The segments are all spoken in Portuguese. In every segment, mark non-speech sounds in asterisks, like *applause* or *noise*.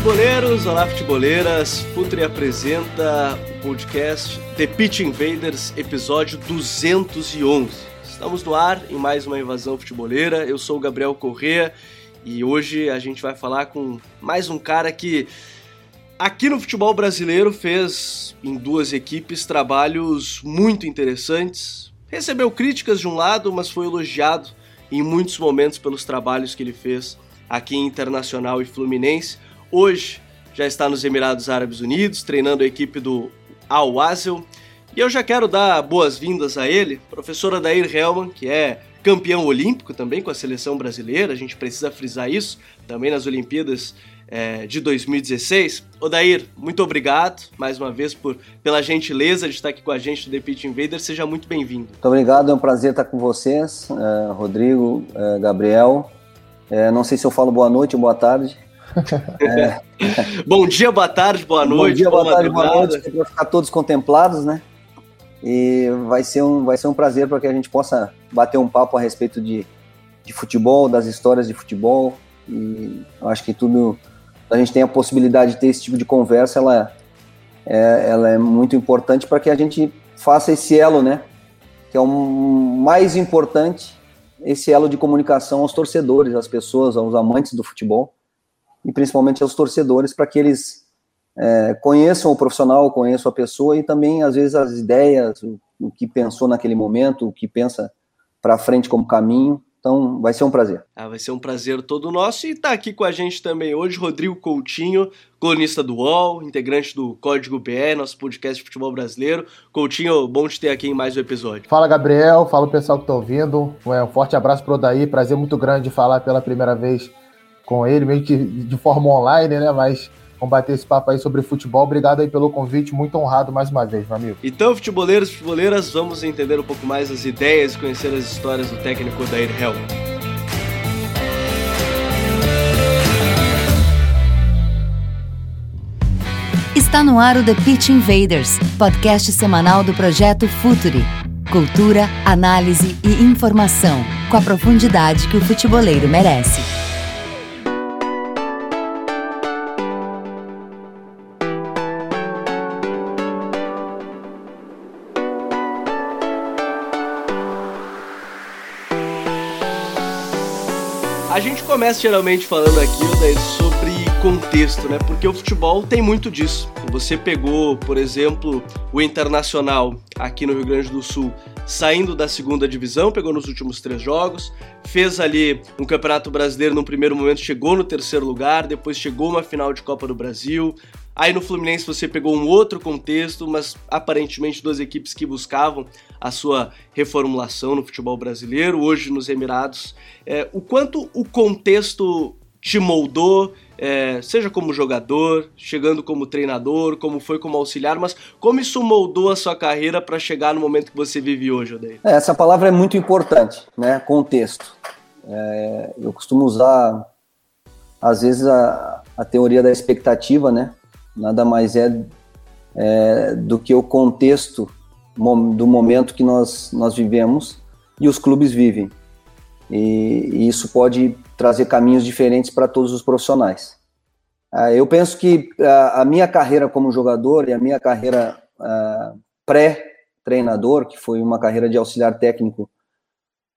Futeboleiros! Olá, futeboleiras! Futre apresenta o podcast The Pitch Invaders, episódio 211. Estamos no ar em mais uma invasão futeboleira. Eu sou o Gabriel Corrêa e hoje a gente vai falar com mais um cara que aqui no futebol brasileiro fez em duas equipes trabalhos muito interessantes. Recebeu críticas de um lado, mas foi elogiado em muitos momentos pelos trabalhos que ele fez aqui em Internacional e Fluminense. Hoje já está nos Emirados Árabes Unidos, treinando a equipe do Al Wasel. E eu já quero dar boas-vindas a ele, professor Adair Hellman, que é campeão olímpico também com a seleção brasileira, a gente precisa frisar isso, também nas Olimpíadas é, de 2016. Odair, muito obrigado mais uma vez por, pela gentileza de estar aqui com a gente do The Pitch Invader, seja muito bem-vindo. Muito obrigado, é um prazer estar com vocês, é, Rodrigo, é, Gabriel. É, não sei se eu falo boa noite ou boa tarde. É. Bom dia, boa tarde, boa noite. Bom dia, boa, boa tarde, boa noite, para ficar todos contemplados, né? E vai ser um, vai ser um prazer para que a gente possa bater um papo a respeito de, de futebol, das histórias de futebol. E eu acho que tudo, a gente tem a possibilidade de ter esse tipo de conversa, ela é, ela é muito importante para que a gente faça esse elo, né? Que é o mais importante, esse elo de comunicação aos torcedores, às pessoas, aos amantes do futebol e principalmente aos torcedores para que eles é, conheçam o profissional, conheçam a pessoa e também às vezes as ideias, o, o que pensou naquele momento, o que pensa para frente como caminho. Então, vai ser um prazer. Ah, vai ser um prazer todo nosso. E está aqui com a gente também hoje Rodrigo Coutinho, colunista do UOL, integrante do Código BR, nosso podcast de futebol brasileiro. Coutinho, bom te ter aqui em mais um episódio. Fala, Gabriel. Fala o pessoal que está ouvindo. Um forte abraço para o Odaí. Prazer muito grande falar pela primeira vez com ele, meio que de forma online, né? Mas vamos bater esse papo aí sobre futebol. Obrigado aí pelo convite, muito honrado mais uma vez, meu amigo. Então, futeboleiros, futeboleiras, vamos entender um pouco mais as ideias e conhecer as histórias do técnico Dair Hell. Está no ar o The Pitch Invaders, podcast semanal do projeto Futuri. Cultura, análise e informação, com a profundidade que o futeboleiro merece. Começa geralmente falando aqui né, sobre contexto, né? Porque o futebol tem muito disso. Você pegou, por exemplo, o Internacional aqui no Rio Grande do Sul, saindo da segunda divisão, pegou nos últimos três jogos, fez ali um Campeonato Brasileiro no primeiro momento, chegou no terceiro lugar, depois chegou uma final de Copa do Brasil, Aí no Fluminense você pegou um outro contexto, mas aparentemente duas equipes que buscavam a sua reformulação no futebol brasileiro, hoje nos Emirados. É, o quanto o contexto te moldou, é, seja como jogador, chegando como treinador, como foi como auxiliar, mas como isso moldou a sua carreira para chegar no momento que você vive hoje, Odeio? É, essa palavra é muito importante, né? Contexto. É, eu costumo usar, às vezes, a, a teoria da expectativa, né? Nada mais é, é do que o contexto do momento que nós, nós vivemos e os clubes vivem. E, e isso pode trazer caminhos diferentes para todos os profissionais. Ah, eu penso que a, a, minha carreira como jogador e a minha carreira ah, pré-treinador, que foi uma carreira de auxiliar técnico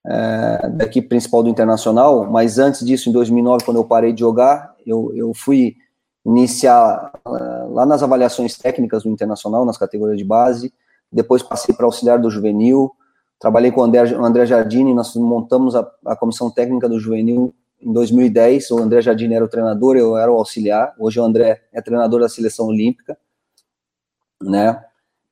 ah, da equipe principal do Internacional, mas antes disso, em 2009, quando eu parei de jogar, eu, eu fui iniciar uh, lá nas avaliações técnicas do Internacional, nas categorias de base, depois passei para auxiliar do juvenil, trabalhei com o André, o André Jardini, nós montamos a, a, comissão técnica do juvenil em 2010, o André Jardini era o treinador, eu era o auxiliar, hoje o André é treinador da seleção olímpica, né,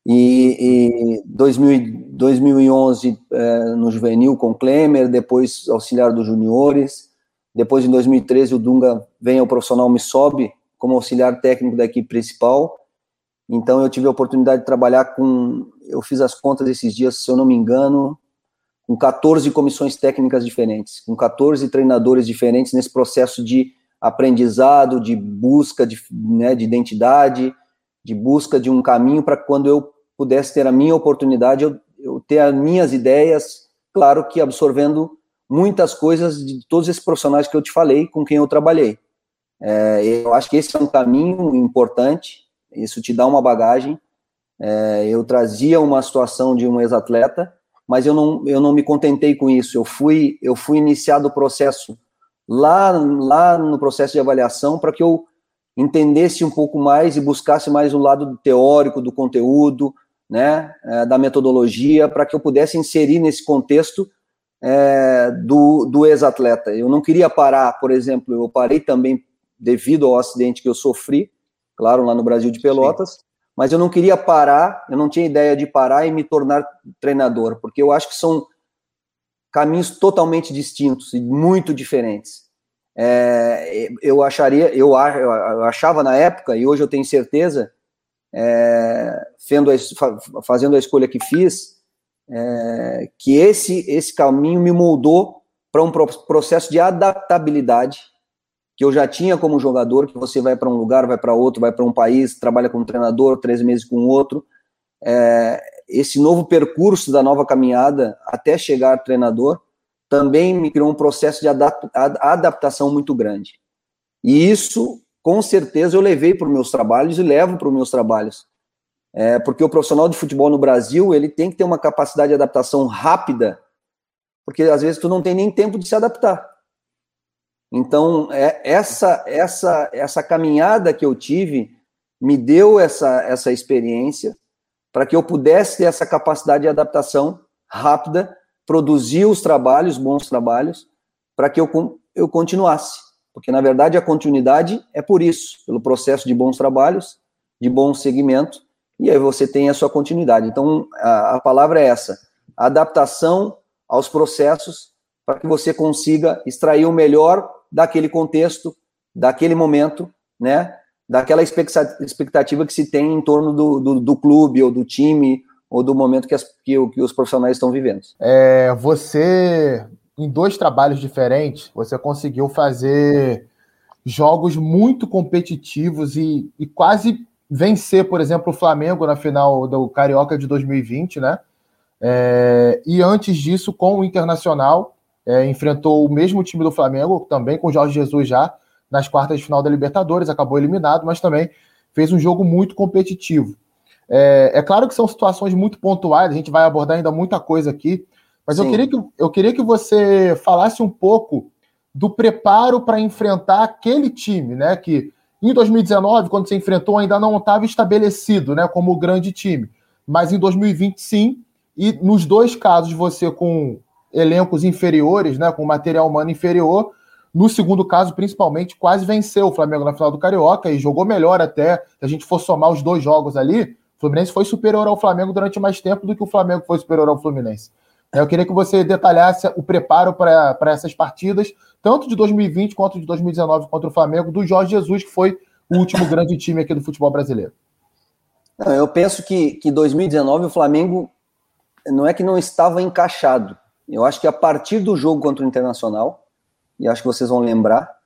e, e 2000, 2011 é, no juvenil com Klemer, depois auxiliar dos juniores, depois em 2013 o Dunga vem ao profissional me sobe como auxiliar técnico da equipe principal. Então eu tive a oportunidade de trabalhar com, eu fiz as contas esses dias, se eu não me engano, com 14 comissões técnicas diferentes, com 14 treinadores diferentes nesse processo de aprendizado, de busca de, né, de identidade, de busca de um caminho para quando eu pudesse ter a minha oportunidade, eu, eu ter as minhas ideias, claro que absorvendo muitas coisas de todos esses profissionais que eu te falei, com quem eu trabalhei. É, eu acho que esse é um caminho importante, isso te dá uma bagagem. É, eu trazia uma situação de um ex-atleta, mas eu não, eu não me contentei com isso. Eu fui, eu fui iniciado o processo lá, lá no processo de avaliação para que eu entendesse um pouco mais e buscasse mais o lado teórico do conteúdo, né, é, da metodologia, para que eu pudesse inserir nesse contexto é, do, do ex-atleta. Eu não queria parar, por exemplo, eu parei também devido ao acidente que eu sofri, claro, lá no Brasil de Pelotas, Sim. mas eu não queria parar, eu não tinha ideia de parar e me tornar treinador, porque eu acho que são caminhos totalmente distintos e muito diferentes. É, eu acharia, eu, achava na época, e hoje eu tenho certeza, é, a, fazendo a escolha que fiz, é, que esse, esse caminho me moldou para um processo de adaptabilidade que eu já tinha como jogador, que você vai para um lugar, vai para outro, vai para um país, trabalha como treinador, três meses com outro. É, esse novo percurso da nova caminhada até chegar treinador também me criou um processo de adaptação muito grande. E isso, com certeza, eu levei para os meus trabalhos e levo para os meus trabalhos. É, porque o profissional de futebol no Brasil, ele tem que ter uma capacidade de adaptação rápida, porque às vezes tu não tem nem tempo de se adaptar. Então, é, essa, essa, essa caminhada que eu tive me deu essa, essa experiência para que eu pudesse ter essa capacidade de adaptação rápida, produzir os trabalhos, bons trabalhos, para que eu, eu continuasse. Porque, na verdade, a continuidade é por isso, pelo processo de bons trabalhos, de bom segmento, e aí você tem a sua continuidade. Então, a, a palavra é essa: adaptação aos processos para que você consiga extrair o melhor daquele contexto, daquele momento, né? Daquela expectativa que se tem em torno do, do, do clube ou do time ou do momento que, as, que, que os profissionais estão vivendo. É, você, em dois trabalhos diferentes, você conseguiu fazer jogos muito competitivos e, e quase vencer, por exemplo, o Flamengo na final do Carioca de 2020, né? É, e antes disso, com o Internacional, é, enfrentou o mesmo time do Flamengo, também com o Jorge Jesus já, nas quartas de final da Libertadores, acabou eliminado, mas também fez um jogo muito competitivo. É, é claro que são situações muito pontuais, a gente vai abordar ainda muita coisa aqui, mas eu queria, que, eu queria que você falasse um pouco do preparo para enfrentar aquele time, né? Que em 2019, quando você enfrentou, ainda não estava estabelecido, né? Como grande time. Mas em 2020, sim. E nos dois casos, você com elencos inferiores, né, com material humano inferior. No segundo caso, principalmente, quase venceu o Flamengo na final do Carioca e jogou melhor até. Se a gente for somar os dois jogos ali, o Fluminense foi superior ao Flamengo durante mais tempo do que o Flamengo foi superior ao Fluminense. Eu queria que você detalhasse o preparo para essas partidas, tanto de 2020 quanto de 2019 contra o Flamengo, do Jorge Jesus, que foi o último grande time aqui do futebol brasileiro. Não, eu penso que, que 2019 o Flamengo não é que não estava encaixado, eu acho que a partir do jogo contra o Internacional, e acho que vocês vão lembrar,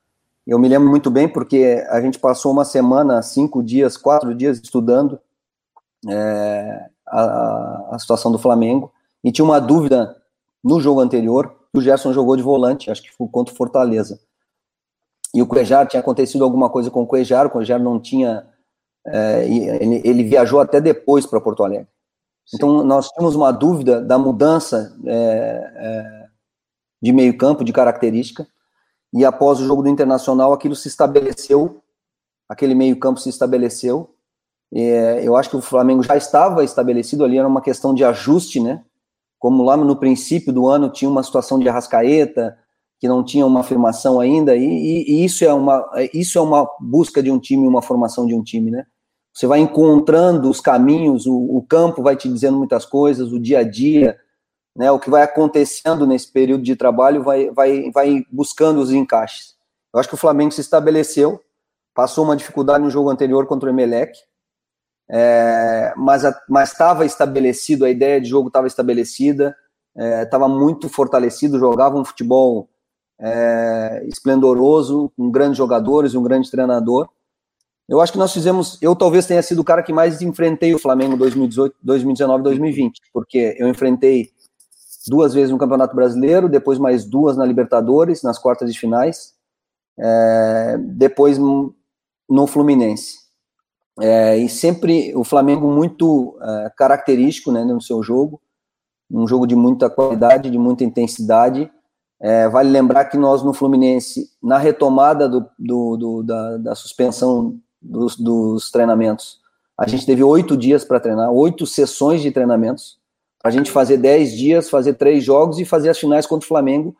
eu me lembro muito bem porque a gente passou uma semana, cinco dias, quatro dias estudando é, a, a, situação do Flamengo e tinha uma dúvida no jogo anterior. O Gerson jogou de volante, acho que foi contra o Fortaleza. E o Cuejar tinha acontecido alguma coisa com o Cuejar, o Cuejar não tinha. É, ele, ele, viajou até depois para Porto Alegre. Então, nós tínhamos uma dúvida da mudança é, é, de meio-campo, de característica, e após o jogo do Internacional, aquilo se estabeleceu, aquele meio-campo se estabeleceu. É, eu acho que o Flamengo já estava estabelecido ali, era uma questão de ajuste, né? Como lá no princípio do ano tinha uma situação de arrascaeta, que não tinha uma afirmação ainda, e, e, e isso, é uma, isso é uma busca de um time, uma formação de um time, né? Você vai encontrando os caminhos, o, o, campo vai te dizendo muitas coisas, o dia a dia, né, o que vai acontecendo nesse período de trabalho vai, vai, vai buscando os encaixes. Eu acho que o Flamengo se estabeleceu, passou uma dificuldade no jogo anterior contra o Emelec, é, mas estava estabelecido, a ideia de jogo estava estabelecida, estava é, muito fortalecido, jogava um futebol é, esplendoroso, com grandes jogadores, um grande treinador. Eu acho que nós fizemos, eu talvez tenha sido o cara que mais enfrentei o Flamengo 2018, 2019 2020, porque eu enfrentei duas vezes no Campeonato Brasileiro, depois mais duas na Libertadores, nas quartas de finais, é, depois no Fluminense. É, e sempre o Flamengo muito é, característico né, no seu jogo, um jogo de muita qualidade, de muita intensidade. É, vale lembrar que nós no Fluminense, na retomada do, do, do da, da, suspensão dos, dos, treinamentos, a gente teve oito dias para treinar, oito sessões de treinamentos, para a gente fazer dez dias, fazer três jogos e fazer as finais contra o Flamengo.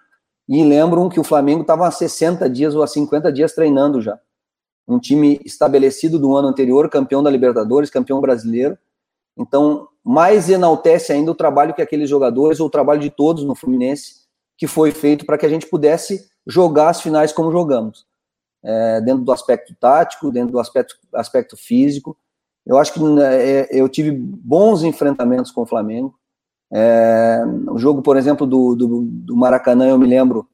E lembram que o Flamengo estava há 60 dias ou há 50 dias treinando já um time estabelecido do ano anterior, campeão da Libertadores, campeão brasileiro. Então, mais enaltece ainda o trabalho que aqueles jogadores, ou o trabalho de todos no Fluminense, que foi feito para que a gente pudesse jogar as finais como jogamos. É, dentro do aspecto tático, dentro do aspecto, aspecto físico. Eu acho que é, eu tive bons enfrentamentos com o Flamengo. É, o jogo, por exemplo, do, do, do Maracanã, eu me lembro,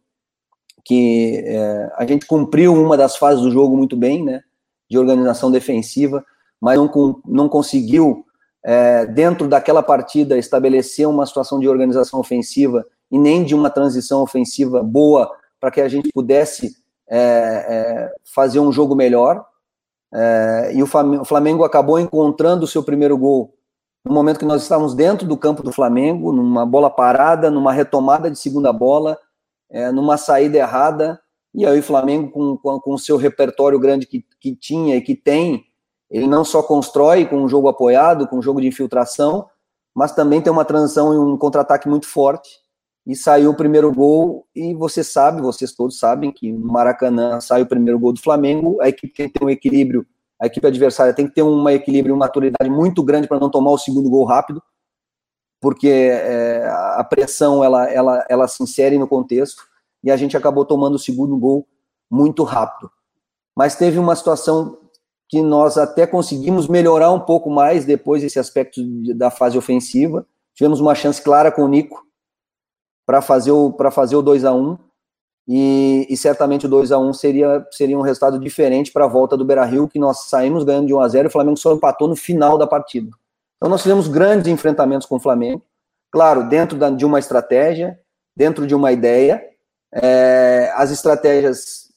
que é, a gente cumpriu uma das fases do jogo muito bem, né, de organização defensiva, mas não, não conseguiu, é, dentro daquela partida, estabelecer uma situação de organização ofensiva e nem de uma transição ofensiva boa para que a gente pudesse é, é fazer um jogo melhor. É, e o Flamengo acabou encontrando o seu primeiro gol no momento que nós estávamos dentro do campo do Flamengo, numa bola parada, numa retomada de segunda bola, é, numa saída errada, e aí o Flamengo, com, com, com o seu repertório grande que, que tinha e que tem, ele não só constrói com um jogo apoiado, com um jogo de infiltração, mas também tem uma transição e um contra-ataque muito forte. E saiu o primeiro gol, e você sabe, vocês todos sabem que no Maracanã sai o primeiro gol do Flamengo, a equipe tem que ter um equilíbrio, a equipe adversária tem que ter um equilíbrio, uma maturidade muito grande para não tomar o segundo gol rápido, porque é, a pressão ela, ela, ela se insere no contexto e a gente acabou tomando o segundo gol muito rápido. Mas teve uma situação que nós até conseguimos melhorar um pouco mais depois desse aspecto da fase ofensiva. Tivemos uma chance clara com o Nico para fazer o para fazer o 2 a 1 e, e, certamente o 2 a 1 seria seria um resultado diferente para a volta do Beira-Rio, que nós saímos ganhando de 1 a 0 e o Flamengo só empatou no final da partida. Então nós fizemos grandes enfrentamentos com o Flamengo, claro, dentro da, de uma estratégia, dentro de uma ideia. É, as estratégias,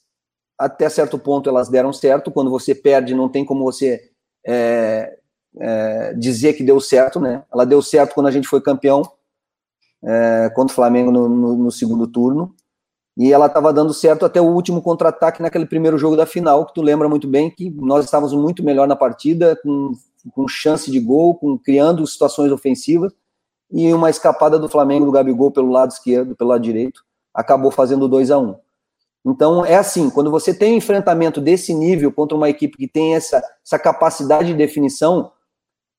até certo ponto, elas deram certo. Quando você perde, não tem como você é, é, dizer que deu certo, né? Ela deu certo quando a gente foi campeão é, contra o Flamengo no, no, no segundo turno. E ela estava dando certo até o último contra-ataque naquele primeiro jogo da final, que tu lembra muito bem que nós estávamos muito melhor na partida, com com chance de gol, com, criando situações ofensivas, e uma escapada do Flamengo do Gabigol pelo lado esquerdo, pelo lado direito, acabou fazendo 2 a 1 um. Então, é assim, quando você tem um enfrentamento desse nível contra uma equipe que tem essa, essa capacidade de definição,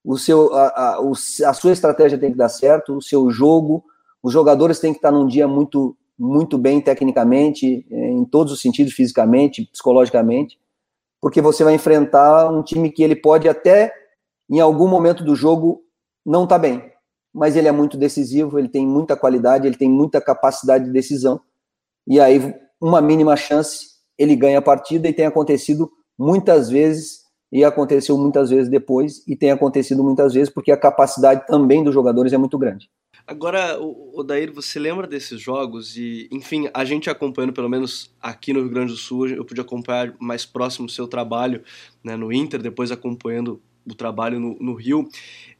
o seu, a, a, a sua estratégia tem que dar certo, o seu jogo, os jogadores têm que estar num dia muito, muito bem tecnicamente, em todos os sentidos, fisicamente, psicologicamente, porque você vai enfrentar um time que ele pode até em algum momento do jogo não está bem, mas ele é muito decisivo, ele tem muita qualidade, ele tem muita capacidade de decisão. E aí, uma mínima chance, ele ganha a partida e tem acontecido muitas vezes, e aconteceu muitas vezes depois, e tem acontecido muitas vezes porque a capacidade também dos jogadores é muito grande. Agora, o Dair, você lembra desses jogos? E, enfim, a gente acompanhando, pelo menos aqui no Rio Grande do Sul, eu pude acompanhar mais próximo o seu trabalho né, no Inter, depois acompanhando o trabalho no, no Rio.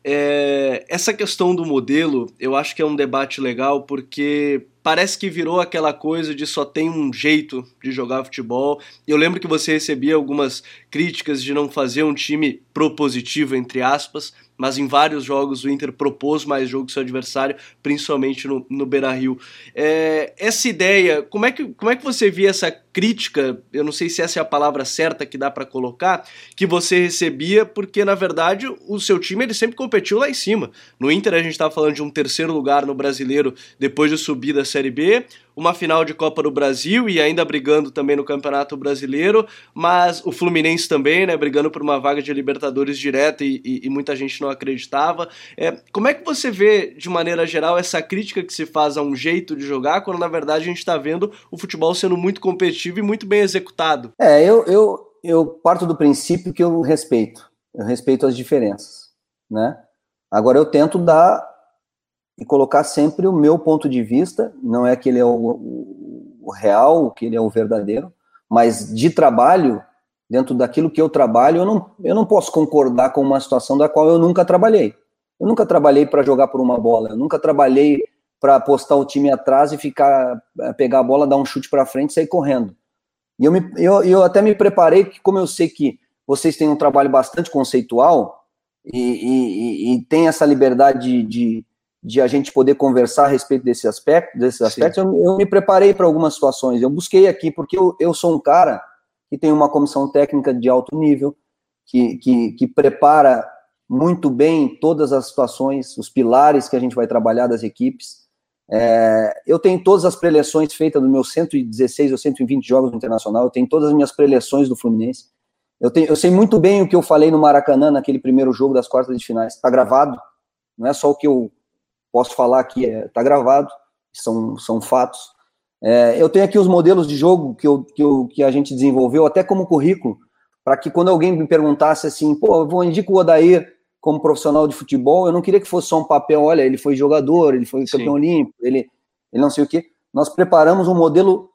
É, essa questão do modelo, eu acho que é um debate legal porque parece que virou aquela coisa de só tem um jeito de jogar futebol. Eu lembro que você recebia algumas críticas de não fazer um time propositivo, entre aspas, mas em vários jogos o Inter propôs mais jogo que seu adversário, principalmente no, no Beira-Rio. É, essa ideia, como é, que, como é que você via essa crítica, eu não sei se essa é a palavra certa que dá para colocar, que você recebia, porque na verdade o seu time ele sempre competiu lá em cima. No Inter a gente estava falando de um terceiro lugar no Brasileiro depois de subir da Série B, uma final de Copa do Brasil e ainda brigando também no Campeonato Brasileiro, mas o Fluminense também, né, brigando por uma vaga de Libertadores direta e, e, e muita gente não acreditava. É, como é que você vê, de maneira geral, essa crítica que se faz a um jeito de jogar, quando na verdade a gente está vendo o futebol sendo muito competitivo e muito bem executado? É, eu, eu, eu parto do princípio que eu respeito, eu respeito as diferenças, né? Agora eu tento dar e colocar sempre o meu ponto de vista, não é que ele é o, o real, que ele é o verdadeiro, mas de trabalho, dentro daquilo que eu trabalho, eu não, eu não posso concordar com uma situação da qual eu nunca trabalhei. Eu nunca trabalhei para jogar por uma bola, eu nunca trabalhei para postar o time atrás e ficar eh, pegar a bola, dar um chute para frente e sair correndo. E eu, me, eu, eu até me preparei, que como eu sei que vocês têm um trabalho bastante conceitual e, e, e, e tem essa liberdade de, de de a gente poder conversar a respeito desse aspecto, desses aspectos, eu, eu, me preparei para algumas situações. Eu busquei aqui, porque eu, eu sou um cara que tem uma comissão técnica de alto nível, que, que, que prepara muito bem todas as situações, os pilares que a gente vai trabalhar das equipes. É, eu tenho todas as preleções feitas dos meus 116 ou 120 jogos no Internacional, eu tenho todas as minhas preleções do Fluminense. Eu, tenho, eu sei muito bem o que eu falei no Maracanã, naquele primeiro jogo das quartas de finais. Está gravado, não é só o que eu posso falar que está é, tá gravado, são, são fatos. É, eu tenho aqui os modelos de jogo que, eu, que, eu, que a gente desenvolveu, até como currículo, para que quando alguém me perguntasse assim, pô, eu vou indicar o Odair como profissional de futebol, eu não queria que fosse só um papel, olha, ele foi jogador, ele foi campeão olímpico, ele, ele não sei o quê. Nós preparamos um modelo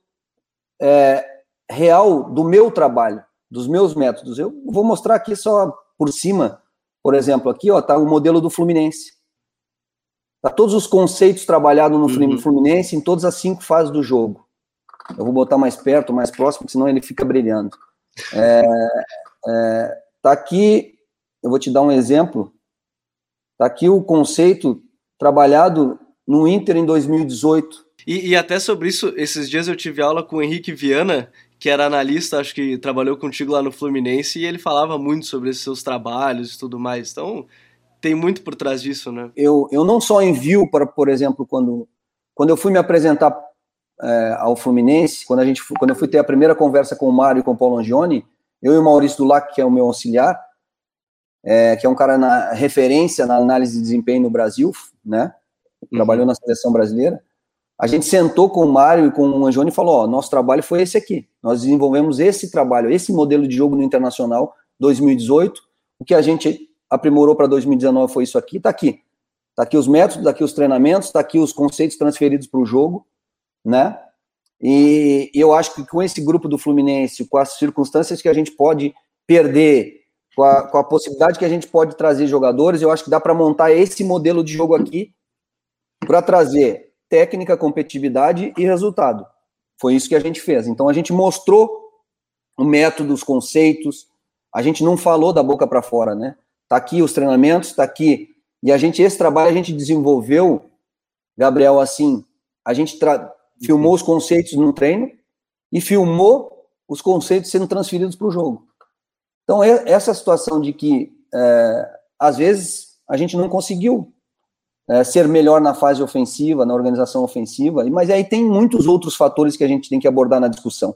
é, real do meu trabalho, dos meus métodos. Eu vou mostrar aqui só por cima, por exemplo, aqui ó, tá o modelo do Fluminense. Tá todos os conceitos trabalhados no uhum. Fluminense em todas as cinco fases do jogo. Eu vou botar mais perto, mais próximo, senão ele fica brilhando. É, é, tá aqui, eu vou te dar um exemplo. Tá aqui o conceito trabalhado no Inter em 2018. E, e, até sobre isso, esses dias eu tive aula com o Henrique Viana, que era analista, acho que trabalhou contigo lá no Fluminense, e ele falava muito sobre esses seus trabalhos e tudo mais. Então, tem muito por trás disso, né? Eu, eu não só envio para, por exemplo, quando, quando eu fui me apresentar é, ao Fluminense, quando, a gente, quando eu fui ter a primeira conversa com o Mário e com o Paulo Angione, eu e o Maurício Dulac, que é o meu auxiliar, é, que é um cara na referência na análise de desempenho no Brasil, né? Uhum. Trabalhou na seleção brasileira. A gente sentou com o Mário e com o Angione e falou: ó, nosso trabalho foi esse aqui. Nós desenvolvemos esse trabalho, esse modelo de jogo no Internacional 2018. O que a gente aprimorou para 2019 foi isso aqui, está aqui. Está aqui os métodos, está aqui os treinamentos, está aqui os conceitos transferidos para o jogo, né? E eu acho que com esse grupo do Fluminense, com as circunstâncias que a gente pode perder, com a, com a possibilidade que a gente pode trazer jogadores, eu acho que dá para montar esse modelo de jogo aqui para trazer técnica, competitividade e resultado. Foi isso que a gente fez. Então a gente mostrou o método, os conceitos. A gente não falou da boca para fora, né? Tá aqui os treinamentos, tá aqui. E a gente, esse trabalho a gente desenvolveu, Gabriel, assim, a gente filmou os conceitos no treino e filmou os conceitos sendo transferidos para o jogo. Então, essa situação de que, é, às vezes, a gente não conseguiu é, ser melhor na fase ofensiva, na organização ofensiva, mas aí tem muitos outros fatores que a gente tem que abordar na discussão.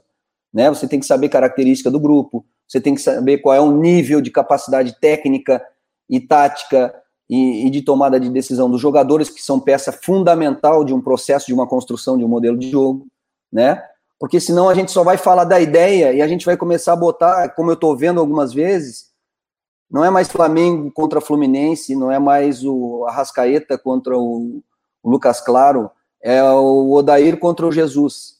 Né? Você tem que saber característica do grupo, você tem que saber qual é o nível de capacidade técnica e tática e, e, de tomada de decisão dos jogadores, que são peça fundamental de um processo, de uma construção de um modelo de jogo, né? Porque senão a gente só vai falar da ideia e a gente vai começar a botar, como eu estou vendo algumas vezes, não é mais Flamengo contra Fluminense, não é mais o Arrascaeta contra o, Lucas Claro, é o Odair contra o Jesus.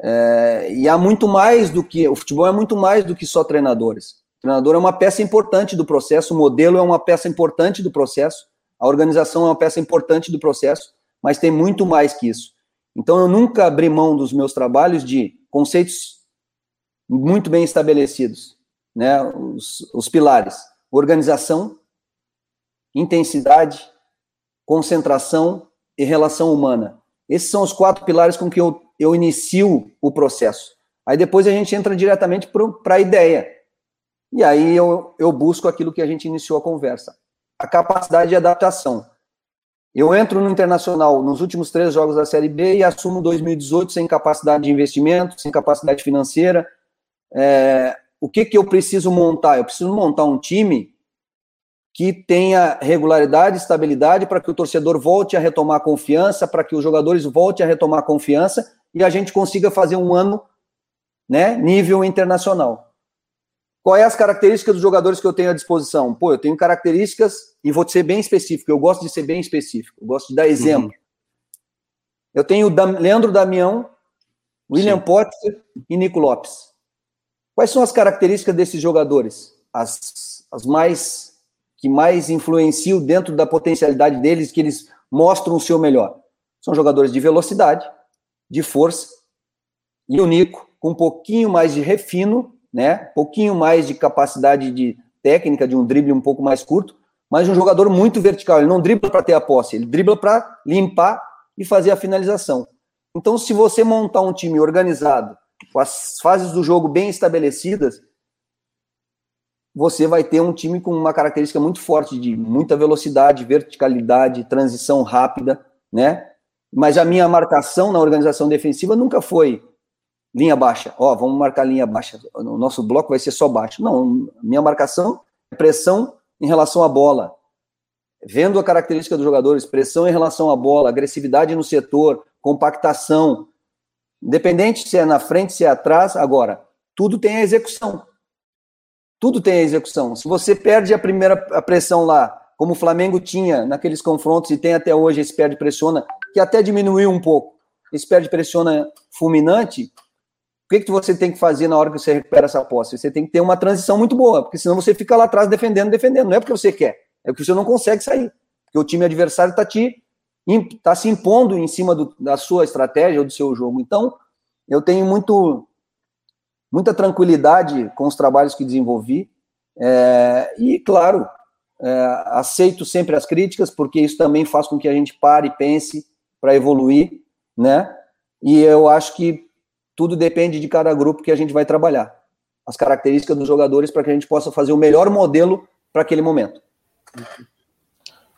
É, e há muito mais do que. O futebol é muito mais do que só treinadores. O treinador é uma peça importante do processo, o modelo é uma peça importante do processo, a organização é uma peça importante do processo, mas tem muito mais que isso. Então eu nunca abri mão dos meus trabalhos de conceitos muito bem estabelecidos, né? Os, os pilares: organização, intensidade, concentração e relação humana. Esses são os quatro pilares com que eu eu inicio o processo. Aí depois a gente entra diretamente para a ideia. E aí eu, eu busco aquilo que a gente iniciou a conversa. A capacidade de adaptação. Eu entro no Internacional nos últimos três jogos da Série B e assumo 2018 sem capacidade de investimento, sem capacidade financeira. É, o que, que eu preciso montar? Eu preciso montar um time que tenha regularidade, estabilidade, para que o torcedor volte a retomar a confiança, para que os jogadores voltem a retomar a confiança e a gente consiga fazer um ano né, nível internacional. Qual é as características dos jogadores que eu tenho à disposição? Pô, eu tenho características, e vou ser bem específico, eu gosto de ser bem específico, eu gosto de dar exemplo. Uhum. Eu tenho Leandro Damião, William Sim. Potker e Nico Lopes. Quais são as características desses jogadores? As, as mais que mais influenciam dentro da potencialidade deles, que eles mostram o seu melhor. São jogadores de velocidade, de força, e o Nico, com um pouquinho mais de refino, né? Um pouquinho mais de capacidade de técnica, de um drible um pouco mais curto, mas um jogador muito vertical. Ele não dribla para ter a posse, ele dribla para limpar e fazer a finalização. Então, se você montar um time organizado, com as fases do jogo bem estabelecidas, você vai ter um time com uma característica muito forte de muita velocidade, verticalidade, transição rápida, né? Mas a minha marcação na organização defensiva nunca foi linha baixa. Ó, vamos marcar linha baixa. O nosso bloco vai ser só baixo. Não, minha marcação é pressão em relação à bola. Vendo a característica dos jogadores, pressão em relação à bola, agressividade no setor, compactação. Independente se é na frente, se é atrás, agora, tudo tem a execução. Tudo tem a execução. Se você perde a primeira a pressão lá, como o Flamengo tinha naqueles confrontos e tem até hoje esse perde pressiona, que até diminuiu um pouco. Esse perde pressiona fulminante, que, que você tem que fazer na hora que você recupera essa posse? Você tem que ter uma transição muito boa, porque senão você fica lá atrás defendendo, defendendo. Não é porque você quer, é porque você não consegue sair. Porque o time adversário está te tá se impondo em cima do, da sua estratégia ou do seu jogo. Então, eu tenho muito muita tranquilidade com os trabalhos que desenvolvi. É, e, claro, é, aceito sempre as críticas, porque isso também faz com que a gente pare e pense para evoluir, né? E eu acho que tudo depende de cada grupo que a gente vai trabalhar. As características dos jogadores para que a gente possa fazer o melhor modelo para aquele momento.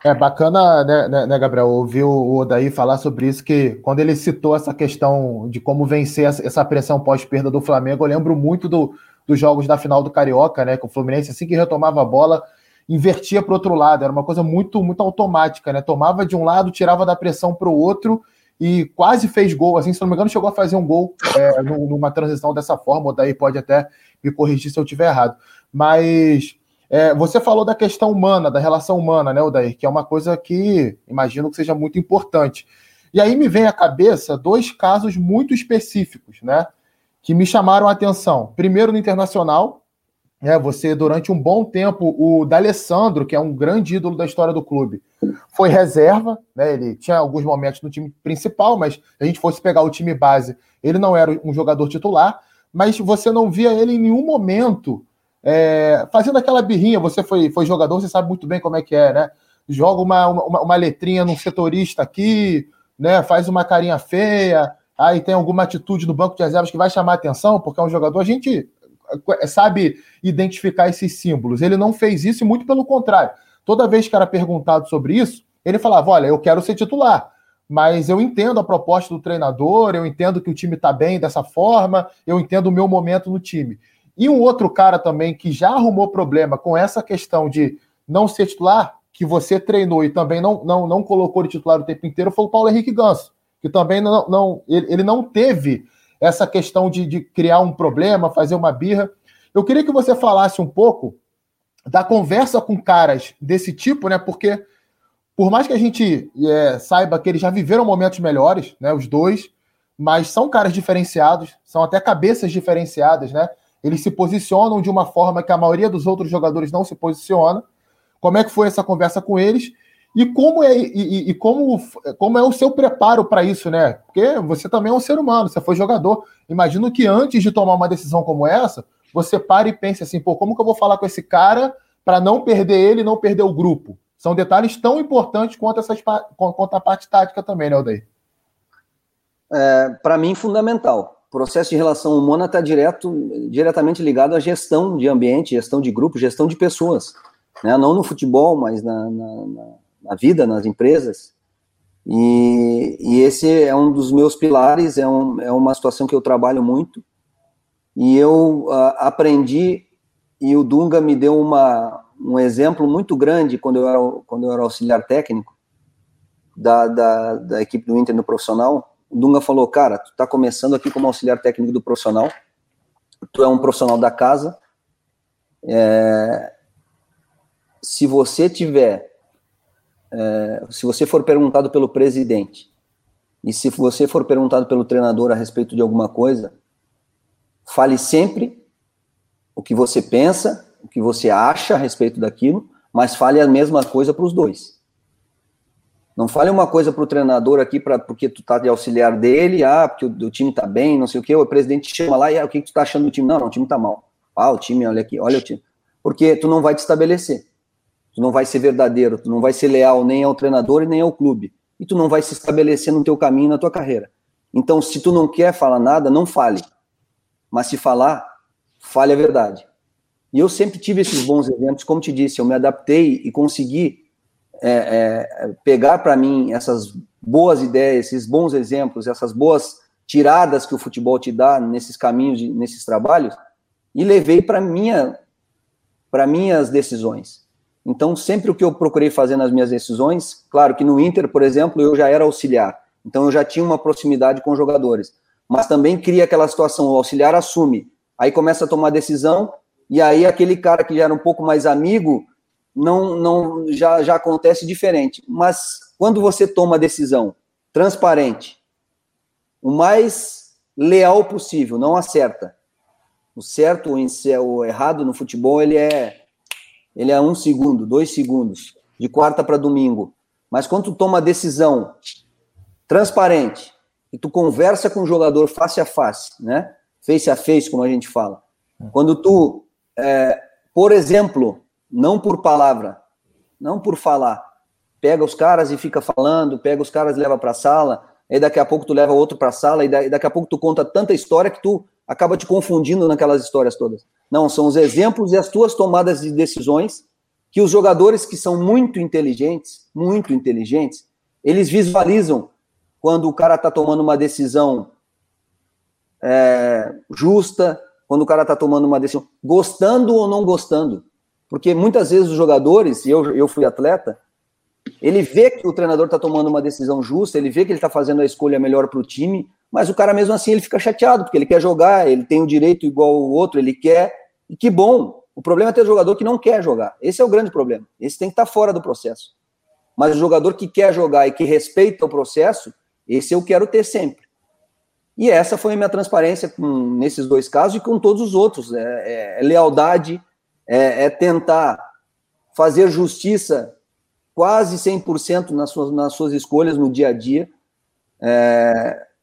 É bacana, né, né, né, Gabriel, ouvir o Odaí falar sobre isso, que quando ele citou essa questão de como vencer essa pressão pós-perda do Flamengo, eu lembro muito do, dos jogos da final do Carioca, né? Que o Fluminense, assim que retomava a bola, invertia para o outro lado. Era uma coisa muito, muito automática, né? Tomava de um lado, tirava da pressão para o outro e quase fez gol, assim, se não me engano, chegou a fazer um gol é, numa transição dessa forma, ou daí pode até me corrigir se eu estiver errado. Mas é, você falou da questão humana, da relação humana, né, Odair, que é uma coisa que imagino que seja muito importante. E aí me vem à cabeça dois casos muito específicos, né, que me chamaram a atenção. Primeiro no Internacional, é, você, durante um bom tempo, o D'Alessandro, que é um grande ídolo da história do clube, foi reserva, né? Ele tinha alguns momentos no time principal, mas se a gente fosse pegar o time base, ele não era um jogador titular, mas você não via ele em nenhum momento é, fazendo aquela birrinha. Você foi, foi jogador, você sabe muito bem como é que é, né? Joga uma, uma, uma letrinha num setorista aqui, né? Faz uma carinha feia, aí tem alguma atitude no banco de reservas que vai chamar atenção, porque é um jogador, a gente sabe identificar esses símbolos. Ele não fez isso e muito pelo contrário. Toda vez que era perguntado sobre isso, ele falava: Olha, eu quero ser titular, mas eu entendo a proposta do treinador, eu entendo que o time está bem dessa forma, eu entendo o meu momento no time. E um outro cara também que já arrumou problema com essa questão de não ser titular, que você treinou e também não, não, não colocou de titular o tempo inteiro, foi o Paulo Henrique Ganso, que também não, não ele, ele não teve essa questão de, de criar um problema, fazer uma birra. Eu queria que você falasse um pouco da conversa com caras desse tipo, né? Porque por mais que a gente é, saiba que eles já viveram momentos melhores, né? Os dois, mas são caras diferenciados, são até cabeças diferenciadas, né? Eles se posicionam de uma forma que a maioria dos outros jogadores não se posiciona. Como é que foi essa conversa com eles? E como é, e, e como, como é o seu preparo para isso, né? Porque você também é um ser humano, você foi jogador. Imagino que antes de tomar uma decisão como essa, você pare e pense assim, pô, como que eu vou falar com esse cara para não perder ele e não perder o grupo? São detalhes tão importantes quanto, essas, quanto a parte tática também, né, Odair? É, para mim, fundamental. O processo de relação humana está direto, diretamente ligado à gestão de ambiente, gestão de grupo, gestão de pessoas. Né? Não no futebol, mas na, na na vida, nas empresas. E, e, esse é um dos meus pilares, é, um, é uma situação que eu trabalho muito. E eu uh, aprendi, e o Dunga me deu uma, um exemplo muito grande quando eu era, quando eu era auxiliar técnico da, da, da equipe do Inter no profissional. O Dunga falou: Cara, tu tá começando aqui como auxiliar técnico do profissional, tu é um profissional da casa. É, se você tiver é, se você for perguntado pelo presidente e se você for perguntado pelo treinador a respeito de alguma coisa, fale sempre o que você pensa, o que você acha a respeito daquilo, mas fale a mesma coisa para os dois. Não fale uma coisa para o treinador aqui, pra, porque tu tá de auxiliar dele, ah, porque o, o time tá bem, não sei o que, o presidente chama lá e ah, o que, que tu tá achando do time? Não, não, o time tá mal. Ah, o time, olha aqui, olha o time. Porque tu não vai te estabelecer tu não vai ser verdadeiro, tu não vai ser leal nem ao treinador e nem ao clube. E tu não vai se estabelecer no teu caminho, na tua carreira. Então, se tu não quer falar nada, não fale. Mas se falar, fale a verdade. E eu sempre tive esses bons exemplos, como te disse, eu me adaptei e consegui é, é, pegar para mim essas boas ideias, esses bons exemplos, essas boas tiradas que o futebol te dá nesses caminhos, nesses trabalhos, e levei para minha para minhas decisões. Então, sempre o que eu procurei fazer nas minhas decisões, claro que no Inter, por exemplo, eu já era auxiliar, então eu já tinha uma proximidade com os jogadores, mas também cria aquela situação, o auxiliar assume, aí começa a tomar decisão, e aí aquele cara que já era um pouco mais amigo, não, não já, já acontece diferente. Mas quando você toma a decisão transparente, o mais leal possível, não acerta. O certo o errado no futebol, ele é ele é um segundo, dois segundos, de quarta para domingo. Mas quando tu toma a decisão transparente e tu conversa com o jogador face a face, né? Face a face, como a gente fala. Quando tu, é, por exemplo, não por palavra, não por falar, pega os caras e fica falando, pega os caras e leva para a sala, aí daqui a pouco tu leva outro para a sala e daqui a pouco tu conta tanta história que tu acaba te confundindo naquelas histórias todas. Não, são os exemplos e as tuas tomadas de decisões que os jogadores que são muito inteligentes, muito inteligentes, eles visualizam quando o cara está tomando uma decisão é, justa, quando o cara está tomando uma decisão, gostando ou não gostando. Porque muitas vezes os jogadores, e eu, eu fui atleta, ele vê que o treinador está tomando uma decisão justa, ele vê que ele está fazendo a escolha melhor para o time, mas o cara mesmo assim ele fica chateado, porque ele quer jogar, ele tem o direito igual o outro, ele quer, e que bom. O problema é ter jogador que não quer jogar. Esse é o grande problema. Esse tem que estar fora do processo. Mas o jogador que quer jogar e que respeita o processo, esse eu quero ter sempre. E essa foi a minha transparência com, nesses dois casos e com todos os outros. É, é, é lealdade, é, é, tentar fazer justiça quase 100% nas suas, nas suas escolhas no dia a dia. É,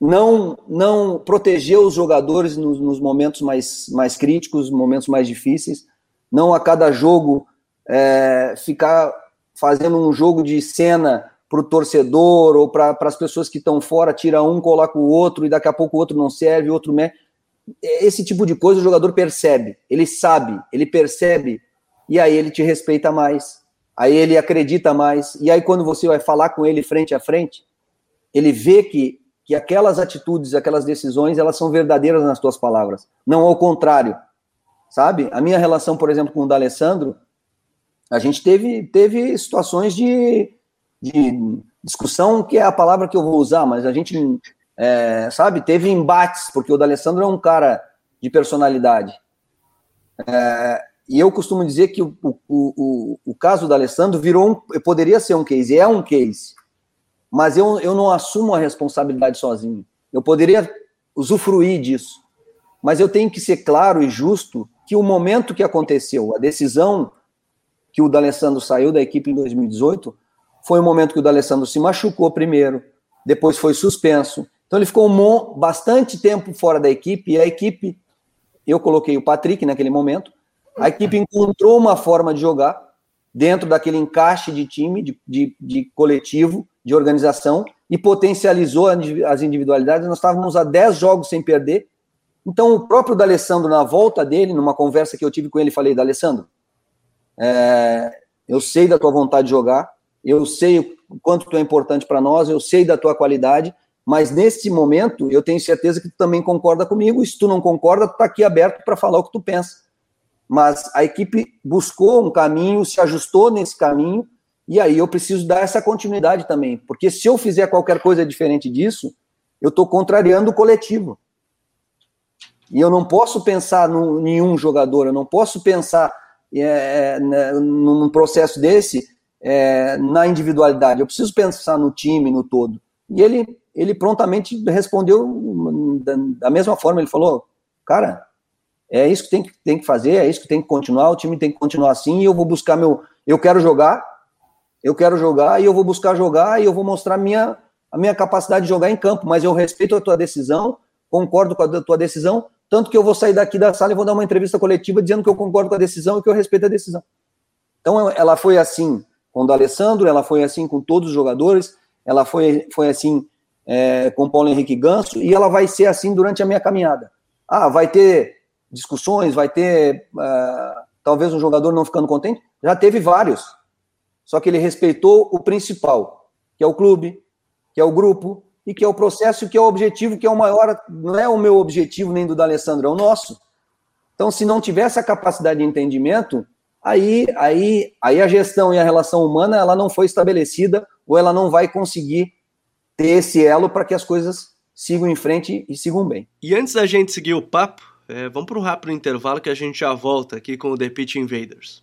não não proteger os jogadores nos, nos, momentos mais, mais críticos, momentos mais difíceis, não a cada jogo é, ficar fazendo um jogo de cena para o torcedor ou para as pessoas que estão fora, tira um, coloca o outro e daqui a pouco o outro não serve, outro me... Esse tipo de coisa o jogador percebe, ele sabe, ele percebe e aí ele te respeita mais, aí ele acredita mais, e aí quando você vai falar com ele frente a frente, ele vê que que aquelas atitudes, aquelas decisões, elas são verdadeiras nas tuas palavras, não ao contrário, sabe? A minha relação, por exemplo, com o D'Alessandro, a gente teve, teve situações de, de discussão, que é a palavra que eu vou usar, mas a gente, é, sabe, teve embates, porque o D'Alessandro é um cara de personalidade. É, e eu costumo dizer que o, o, o, o caso do Alessandro virou um, poderia ser um case, é um case, mas eu, eu não assumo a responsabilidade sozinho. Eu poderia usufruir disso, mas eu tenho que ser claro e justo que o momento que aconteceu, a decisão que o D'Alessandro saiu da equipe em 2018, foi o momento que o D'Alessandro se machucou primeiro, depois foi suspenso. Então ele ficou um, bastante tempo fora da equipe e a equipe, eu coloquei o Patrick naquele momento, a equipe encontrou uma forma de jogar dentro daquele encaixe de time, de, de, de coletivo, de organização e potencializou as individualidades. Nós estávamos a 10 jogos sem perder. Então, o próprio D'Alessandro, na volta dele, numa conversa que eu tive com ele, falei: D'Alessandro, é, eu sei da tua vontade de jogar, eu sei o quanto tu é importante para nós, eu sei da tua qualidade, mas nesse momento eu tenho certeza que tu também concorda comigo, e se tu não concorda, tu tá aqui aberto para falar o que tu pensa. Mas a equipe buscou um caminho, se ajustou nesse caminho, e aí eu preciso dar essa continuidade também, porque se eu fizer qualquer coisa diferente disso, eu estou contrariando o coletivo. E eu não posso pensar em nenhum jogador, eu não posso pensar é, né, num processo desse é, na individualidade. Eu preciso pensar no time, no todo. E ele, ele prontamente respondeu da, da mesma forma. Ele falou: Cara, é isso que tem, que tem que fazer, é isso que tem que continuar. O time tem que continuar assim. E eu vou buscar meu. Eu quero jogar, eu quero jogar e eu vou buscar jogar e eu vou mostrar minha, a minha capacidade de jogar em campo. Mas eu respeito a tua decisão, concordo com a tua decisão, tanto que eu vou sair daqui da sala e vou dar uma entrevista coletiva dizendo que eu concordo com a decisão e que eu respeito a decisão. Então ela foi assim com o D'Alessandro, ela foi assim com todos os jogadores, ela foi, foi assim é, com o Paulo Henrique Ganso e ela vai ser assim durante a minha caminhada. Ah, vai ter discussões, vai ter uh, talvez um jogador não ficando contente? Já teve vários. Só que ele respeitou o principal, que é o clube, que é o grupo, e que é o processo, que é o objetivo, que é o maior, não é o meu objetivo nem do D'Alessandro, é o nosso. Então, se não tiver essa capacidade de entendimento, aí, aí, aí a gestão e a relação humana ela não foi estabelecida ou ela não vai conseguir ter esse elo para que as coisas sigam em frente e sigam bem. E antes da gente seguir o papo, é, vamos para um rápido intervalo que a gente já volta aqui com o The Pitch Invaders.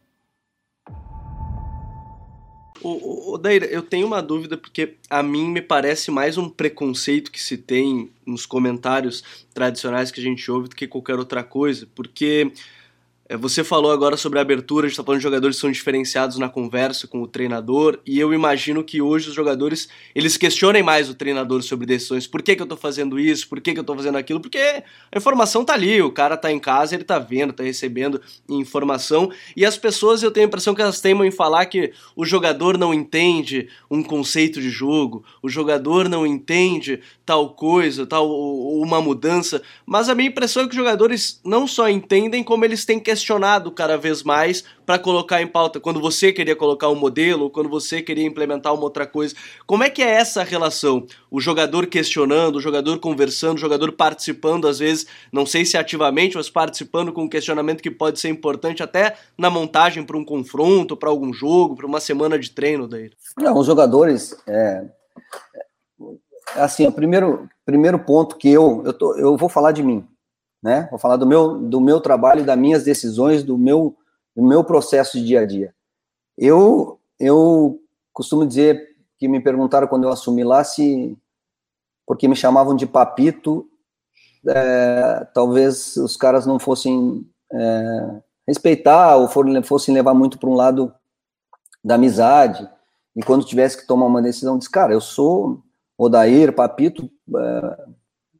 O, o, Daíra, eu tenho uma dúvida porque a mim me parece mais um preconceito que se tem nos comentários tradicionais que a gente ouve do que qualquer outra coisa, porque você falou agora sobre a abertura, a gente está falando de jogadores que são diferenciados na conversa com o treinador, e eu imagino que hoje os jogadores eles questionem mais o treinador sobre decisões. Por que, que eu estou fazendo isso? Por que, que eu estou fazendo aquilo? Porque a informação tá ali, o cara tá em casa, ele tá vendo, tá recebendo informação, e as pessoas eu tenho a impressão que elas teimam em falar que o jogador não entende um conceito de jogo, o jogador não entende tal coisa, tal uma mudança, mas a minha impressão é que os jogadores não só entendem, como eles têm que questionado cada vez mais para colocar em pauta quando você queria colocar um modelo, quando você queria implementar uma outra coisa. Como é que é essa relação? O jogador questionando, o jogador conversando, o jogador participando, às vezes, não sei se ativamente, mas participando com um questionamento que pode ser importante até na montagem para um confronto, para algum jogo, para uma semana de treino daí. Não, os jogadores. É, é assim, o primeiro, primeiro ponto que eu, eu, tô, eu vou falar de mim né? Vou falar do meu, do meu trabalho, das minhas decisões, do meu, do meu processo de dia a dia. Eu, eu costumo dizer que me perguntaram quando eu assumi lá se, porque me chamavam de papito, é, talvez os caras não fossem é, respeitar ou fossem levar muito para um lado da amizade. E quando tivesse que tomar uma decisão, disse, cara, eu sou Odair, papito, é,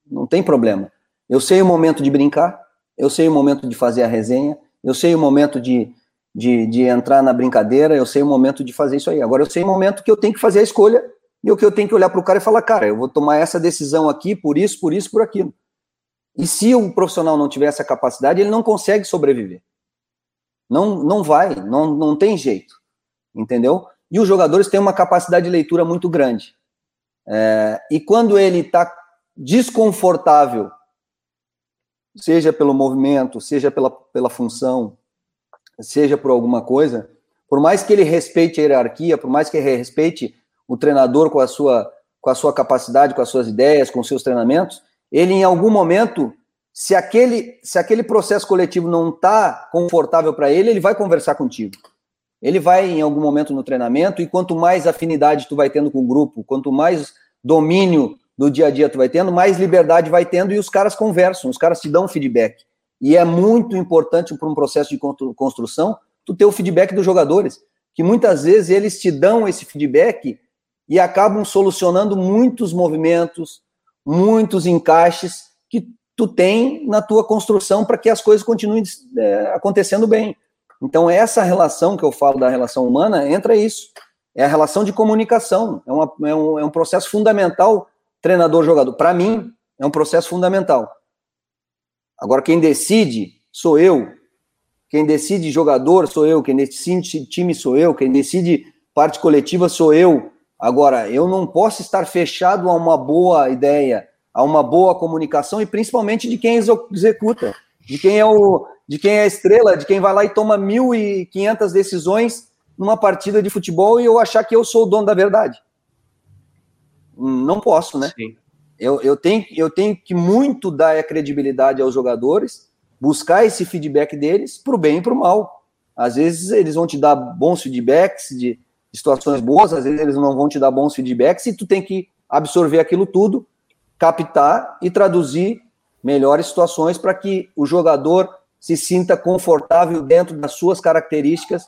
não tem problema. Eu sei o momento de brincar, eu sei o momento de fazer a resenha, eu sei o momento de, de, de entrar na brincadeira, eu sei o momento de fazer isso aí. Agora eu sei o momento que eu tenho que fazer a escolha e o que eu tenho que olhar para o cara e falar, cara, eu vou tomar essa decisão aqui por isso, por isso, por aquilo. E se o profissional não tiver essa capacidade, ele não consegue sobreviver. Não, não vai, não, não tem jeito, entendeu? E os jogadores têm uma capacidade de leitura muito grande. É, e quando ele está desconfortável seja pelo movimento, seja pela, pela função, seja por alguma coisa, por mais que ele respeite a hierarquia, por mais que ele respeite o treinador com a sua com a sua capacidade, com as suas ideias, com os seus treinamentos, ele em algum momento, se aquele, se aquele processo coletivo não está confortável para ele, ele vai conversar contigo. Ele vai em algum momento no treinamento e quanto mais afinidade tu vai tendo com o grupo, quanto mais domínio do dia a dia tu vai tendo, mais liberdade vai tendo e os caras conversam, os caras te dão feedback. E é muito importante para um processo de construção tu ter o feedback dos jogadores, que muitas vezes eles te dão esse feedback e acabam solucionando muitos movimentos, muitos encaixes que tu tem na tua construção para que as coisas continuem é, acontecendo bem. Então, essa relação que eu falo da relação humana, entra isso. É a relação de comunicação. É, uma, é, um, é um processo fundamental, treinador-jogador. Para mim, é um processo fundamental. Agora, quem decide sou eu. Quem decide jogador sou eu. Quem decide time sou eu. Quem decide parte coletiva sou eu. Agora, eu não posso estar fechado a uma boa ideia, a uma boa comunicação e principalmente de quem executa, de quem é o, de quem é a estrela, de quem vai lá e toma 1.500 decisões numa partida de futebol e eu achar que eu sou o dono da verdade. Não posso, né? Sim. Eu, eu, tenho, eu tenho que muito dar a credibilidade aos jogadores, buscar esse feedback deles para o bem e para o mal. Às vezes eles vão te dar bons feedbacks de, situações boas, às vezes eles não vão te dar bons feedbacks e tu tem que absorver aquilo tudo, captar e traduzir melhores situações para que o jogador se sinta confortável dentro das suas características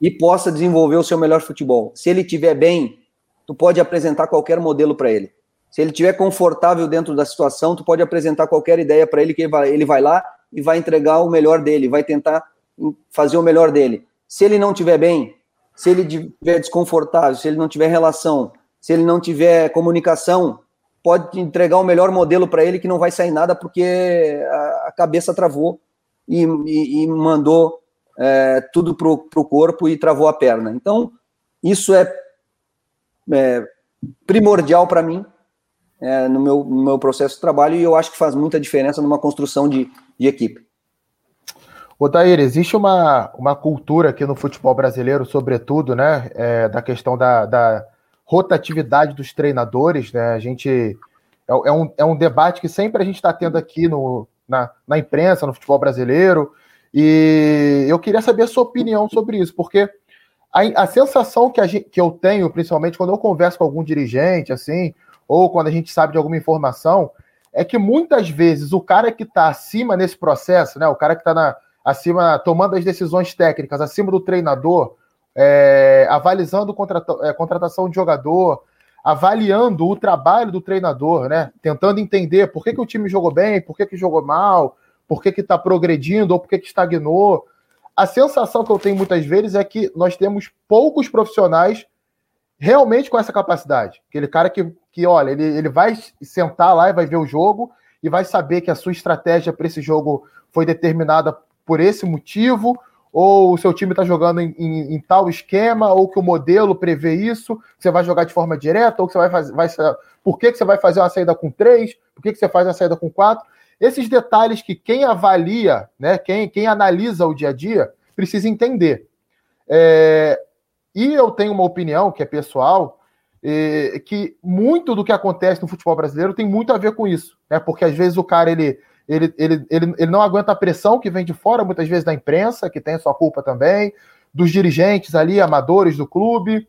e possa desenvolver o seu melhor futebol. Se ele estiver bem, tu pode apresentar qualquer modelo para ele. Se ele estiver confortável dentro da situação, tu pode apresentar qualquer ideia para ele que ele vai, ele vai lá e vai entregar o melhor dele, vai tentar fazer o melhor dele. Se ele não estiver bem, se ele estiver desconfortável, se ele não tiver relação, se ele não tiver comunicação, pode entregar o melhor modelo para ele que não vai sair nada porque a, cabeça travou e, e, e mandou é, tudo para o corpo e travou a perna. Então, isso é, é primordial para mim é, no, meu, no meu processo de trabalho e eu acho que faz muita diferença numa construção de, de equipe. Odair, existe uma, uma cultura aqui no futebol brasileiro, sobretudo, né, é, da questão da, da, rotatividade dos treinadores, né, a gente, é, é, um, é um debate que sempre a gente está tendo aqui no, na, na imprensa, no futebol brasileiro, e eu queria saber a sua opinião sobre isso, porque a, a sensação que, a gente, que eu tenho, principalmente quando eu converso com algum dirigente, assim, ou quando a gente sabe de alguma informação, é que muitas vezes o cara que está acima nesse processo, né, o cara que está acima, tomando as decisões técnicas acima do treinador, é, avalizando contrata, é, contratação de jogador, avaliando o trabalho do treinador, né? Tentando entender por que, que o time jogou bem, por que, que jogou mal, por que está progredindo ou por que, que estagnou. A sensação que eu tenho muitas vezes é que nós temos poucos profissionais realmente com essa capacidade. Aquele cara que, que olha, ele, ele vai sentar lá e vai ver o jogo e vai saber que a sua estratégia para esse jogo foi determinada por esse motivo, ou o seu time está jogando em, em, em, tal esquema, ou que o modelo prevê isso, você vai jogar de forma direta, ou que você vai fazer. Vai, por que, que você vai fazer uma saída com três? Por que, que você faz uma saída com quatro? Esses detalhes que quem avalia, né, quem, quem analisa o dia a dia, precisa entender. É, e eu tenho uma opinião que é pessoal, é, que muito do que acontece no futebol brasileiro tem muito a ver com isso, né? Porque às vezes o cara ele ele, ele, ele, ele não aguenta a pressão que vem de fora, muitas vezes da imprensa, que tem a sua culpa também, dos dirigentes ali, amadores do clube,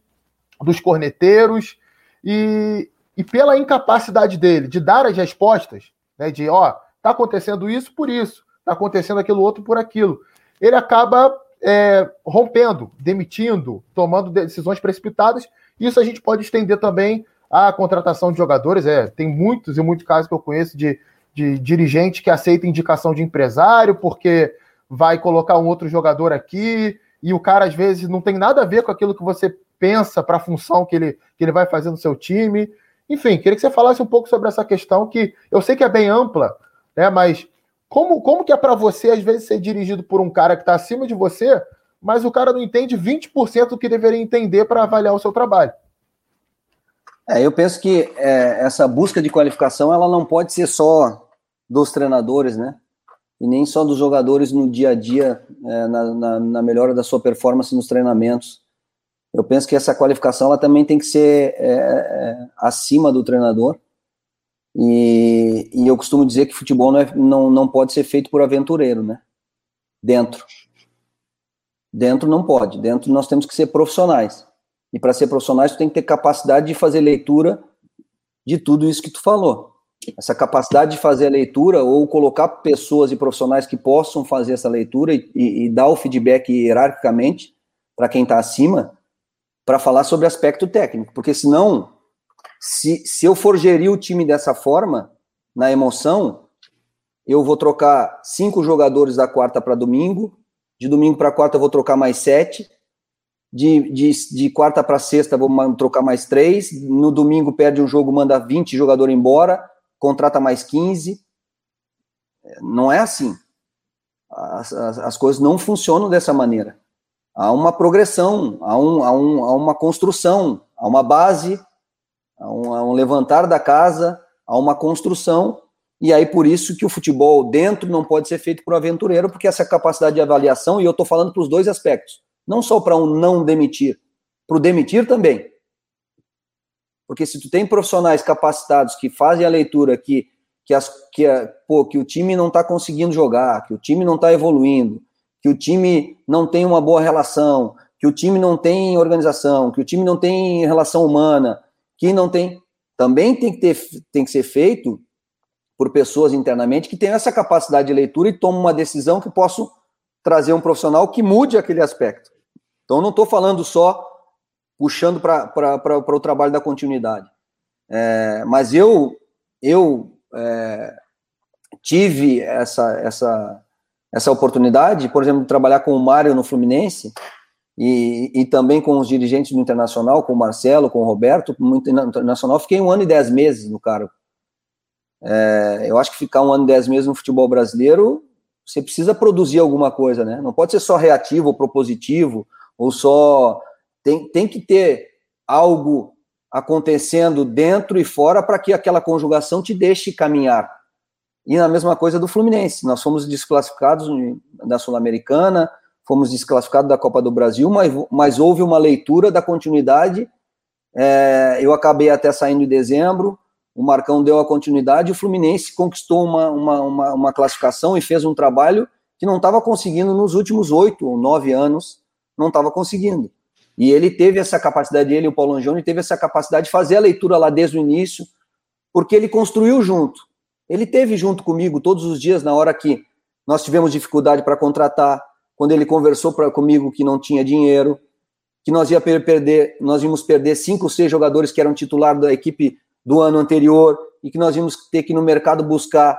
dos corneteiros, e, e pela incapacidade dele de dar as respostas, né, de ó, tá acontecendo isso por isso, tá acontecendo aquilo outro por aquilo. Ele acaba é, rompendo, demitindo, tomando decisões precipitadas. Isso a gente pode estender também à contratação de jogadores. É, tem muitos e muitos casos que eu conheço de de dirigente que aceita indicação de empresário porque vai colocar um outro jogador aqui e o cara às vezes não tem nada a ver com aquilo que você pensa para a função que ele, que ele vai fazer no seu time. Enfim, queria que você falasse um pouco sobre essa questão que eu sei que é bem ampla, né? Mas como, como que é para você às vezes ser dirigido por um cara que está acima de você, mas o cara não entende 20% do que deveria entender para avaliar o seu trabalho? É, eu penso que é, essa busca de qualificação ela não pode ser só dos treinadores, né? E nem só dos jogadores no dia a dia, é, na, na, na, melhora da sua performance nos treinamentos. Eu penso que essa qualificação ela também tem que ser é, é, acima do treinador. E, e, eu costumo dizer que futebol não, é, não, não pode ser feito por aventureiro, né? Dentro. Dentro não pode. Dentro nós temos que ser profissionais. E para ser profissionais, tu tem que ter capacidade de fazer leitura de tudo isso que tu falou. Essa capacidade de fazer a leitura ou colocar pessoas e profissionais que possam fazer essa leitura e, e, e dar o feedback hierarquicamente para quem está acima, para falar sobre aspecto técnico. Porque senão, se, se eu for gerir o time dessa forma, na emoção, eu vou trocar cinco jogadores da quarta para domingo, de domingo para quarta eu vou trocar mais sete, de, de, de quarta para sexta vou trocar mais três, no domingo perde um jogo, manda 20 jogadores embora, contrata mais 15. Não é assim. As, as, as coisas não funcionam dessa maneira. Há uma progressão, há, um, há, um, há uma construção, há uma base, há um, há um levantar da casa, há uma construção, e aí por isso que o futebol dentro não pode ser feito por aventureiro, porque essa capacidade de avaliação, e eu estou falando para os dois aspectos, não só para um não demitir, para o demitir também. Porque se tu tem profissionais capacitados que fazem a leitura que, que, as, que, a, pô, que o time não está conseguindo jogar, que o time não está evoluindo, que o time não tem uma boa relação, que o time não tem organização, que o time não tem relação humana, que não tem. Também tem que, ter, tem que ser feito por pessoas internamente que tenham essa capacidade de leitura e tomem uma decisão que possam trazer um profissional que mude aquele aspecto. Então, não estou falando só puxando para o trabalho da continuidade. É, mas eu, eu é, tive essa, essa, essa oportunidade, por exemplo, de trabalhar com o Mário no Fluminense e, e também com os dirigentes do Internacional, com o Marcelo, com o Roberto, no Internacional, fiquei um ano e dez meses no cargo. É, eu acho que ficar um ano e dez meses no futebol brasileiro, você precisa produzir alguma coisa, né? Não pode ser só reativo ou propositivo, ou só tem, tem que ter algo acontecendo dentro e fora para que aquela conjugação te deixe caminhar. E na mesma coisa do Fluminense, nós fomos desclassificados da Sul-Americana, fomos desclassificados da Copa do Brasil, mas, mas houve uma leitura da continuidade. É, eu acabei até saindo em dezembro, o Marcão deu a continuidade, o Fluminense conquistou uma, uma, uma, uma classificação e fez um trabalho que não estava conseguindo nos últimos oito ou nove anos não estava conseguindo. E ele teve essa capacidade, ele e o Paulo Angione teve essa capacidade de fazer a leitura lá desde o início, porque ele construiu junto. Ele teve junto comigo todos os dias na hora que nós tivemos dificuldade para contratar, quando ele conversou pra, comigo que não tinha dinheiro, que nós ia perder, nós íamos perder cinco, seis jogadores que eram titular da equipe do ano anterior e que nós íamos ter que ir no mercado buscar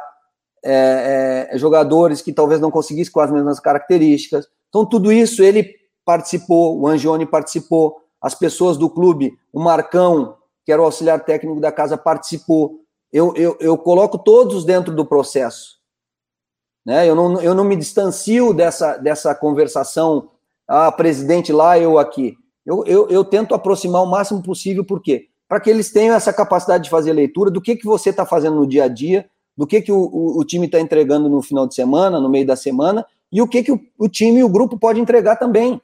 é, é, jogadores que talvez não conseguissem com as mesmas características. Então tudo isso ele participou, o Angione participou, as pessoas do clube, o Marcão, que era o auxiliar técnico da casa, participou. Eu, eu, eu coloco todos dentro do processo. Né? Eu, não, eu não me distancio dessa, dessa conversação, ah, presidente lá, eu aqui. Eu, eu, eu tento aproximar o máximo possível, por quê? Para que eles tenham essa capacidade de fazer leitura do que, que você está fazendo no dia a dia, do que, que o, o, o time está entregando no final de semana, no meio da semana, e o que, que o, o time e o grupo pode entregar também.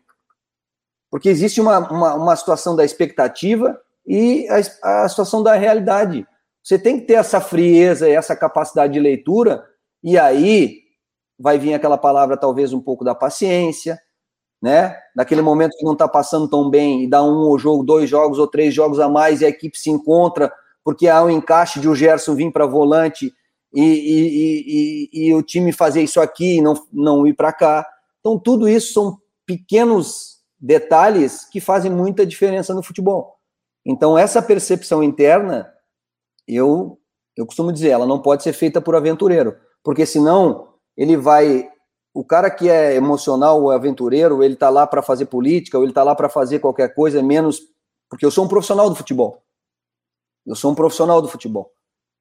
Porque existe uma, uma, uma situação da expectativa e a, a situação da realidade. Você tem que ter essa frieza e essa capacidade de leitura, e aí vai vir aquela palavra, talvez, um pouco da paciência, né? Naquele momento que não está passando tão bem e dá um jogo, dois jogos ou três jogos a mais e a equipe se encontra porque há um encaixe de o Gerson vir para volante e, e, e, e, o time fazer isso aqui e não, não ir para cá. Então, tudo isso são pequenos detalhes que fazem muita diferença no futebol. Então, essa percepção interna, eu, eu costumo dizer, ela não pode ser feita por aventureiro, porque senão ele vai. O cara que é emocional ou aventureiro, ele tá lá para fazer política, ou ele tá lá para fazer qualquer coisa, menos. Porque eu sou um profissional do futebol. Eu sou um profissional do futebol,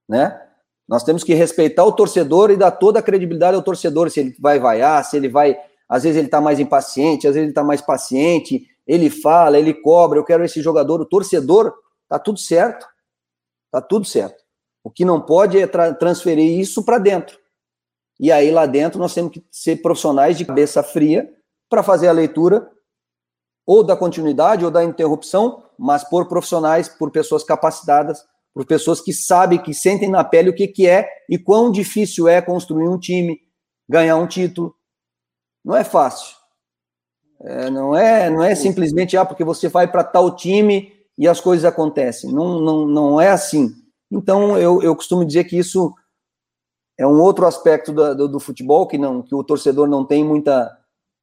né? Nós temos que respeitar o torcedor e dar toda a credibilidade ao torcedor, se ele vai vaiar, se ele vai às vezes ele está mais impaciente, às vezes ele está mais paciente, ele fala, ele cobra, eu quero esse jogador, o torcedor, tá tudo certo. Tá tudo certo. O que não pode é tra transferir isso para dentro. E aí lá dentro nós temos que ser profissionais de cabeça fria para fazer a leitura ou da continuidade ou da interrupção, mas por profissionais, por pessoas capacitadas, por pessoas que sabem, que sentem na pele o que, que é e quão difícil é construir um time, ganhar um título. Não é fácil. É, não é não é simplesmente ah, porque você vai para tal time e as coisas acontecem. Não, não, não é assim. Então, eu, eu costumo dizer que isso é um outro aspecto do, do, do futebol que não que o torcedor não tem muita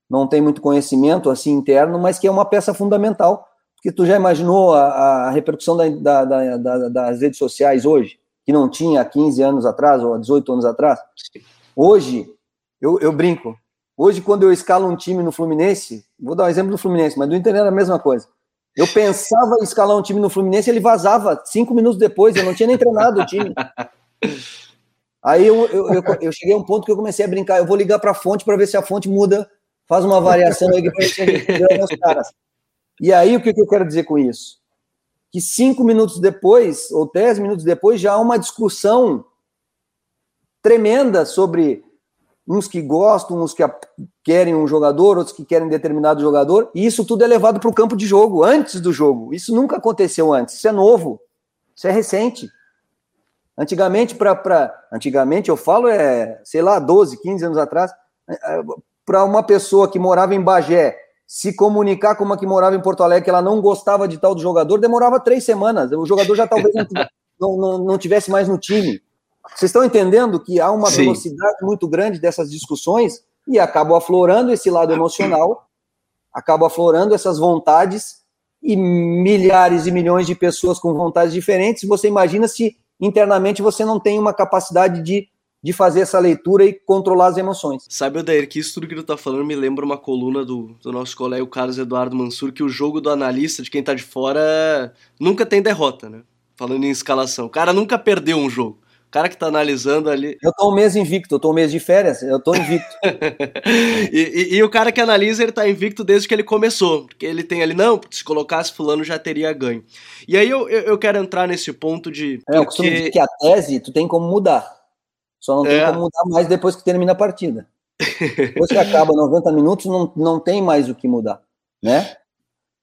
não tem muito conhecimento assim interno, mas que é uma peça fundamental, porque tu já imaginou a, a repercussão da, da, da, das redes sociais hoje, que não tinha há 15 anos atrás ou há 18 anos atrás? Hoje, eu, eu brinco, hoje quando eu escalo um time no Fluminense, vou dar um exemplo do Fluminense, mas do Inter era a mesma coisa, eu pensava em escalar um time no Fluminense, ele vazava cinco minutos depois, eu não tinha nem treinado o time. *laughs* Aí eu, eu, eu, eu, cheguei a um ponto que eu comecei a brincar, eu vou ligar para a fonte para ver se a fonte muda faz uma variação aí para *laughs* caras. E aí, o que, que eu quero dizer com isso? Que cinco minutos depois, ou dez minutos depois, já há uma discussão tremenda sobre uns que gostam, uns que querem um jogador, outros que querem determinado jogador, e isso tudo é levado para o campo de jogo, antes do jogo. Isso nunca aconteceu antes, isso é novo, isso é recente. Antigamente, para. Antigamente, eu falo, é, sei lá, 12, 15 anos atrás, para uma pessoa que morava em Bagé se comunicar com uma que morava em Porto Alegre, que ela não gostava de tal do jogador, demorava três semanas. O jogador já talvez não, *laughs* não, não tivesse mais no time. Vocês estão entendendo que há uma Sim. velocidade muito grande dessas discussões e acaba aflorando esse lado emocional, acaba aflorando essas vontades e milhares e milhões de pessoas com vontades diferentes. Você imagina se internamente você não tem uma capacidade de de fazer essa leitura e controlar as emoções. Sabe, Odair, que isso tudo que tu tá falando me lembra uma coluna do, do nosso colega Carlos Eduardo Mansur, que o jogo do analista, de quem tá de fora, nunca tem derrota, né? Falando em escalação. O cara nunca perdeu um jogo. O cara que tá analisando ali. Eu tô um mês invicto, eu tô um mês de férias, eu tô invicto. *laughs* e, e, e, o cara que analisa, ele tá invicto desde que ele começou. Porque ele tem ali, não, se colocasse fulano já teria ganho. E aí eu, eu, eu quero entrar nesse ponto de. É, eu costumo dizer que a tese tu tem como mudar. Só não tem é. como mudar mais depois que termina a partida. Depois que acaba 90 minutos, não, não tem mais o que mudar, né?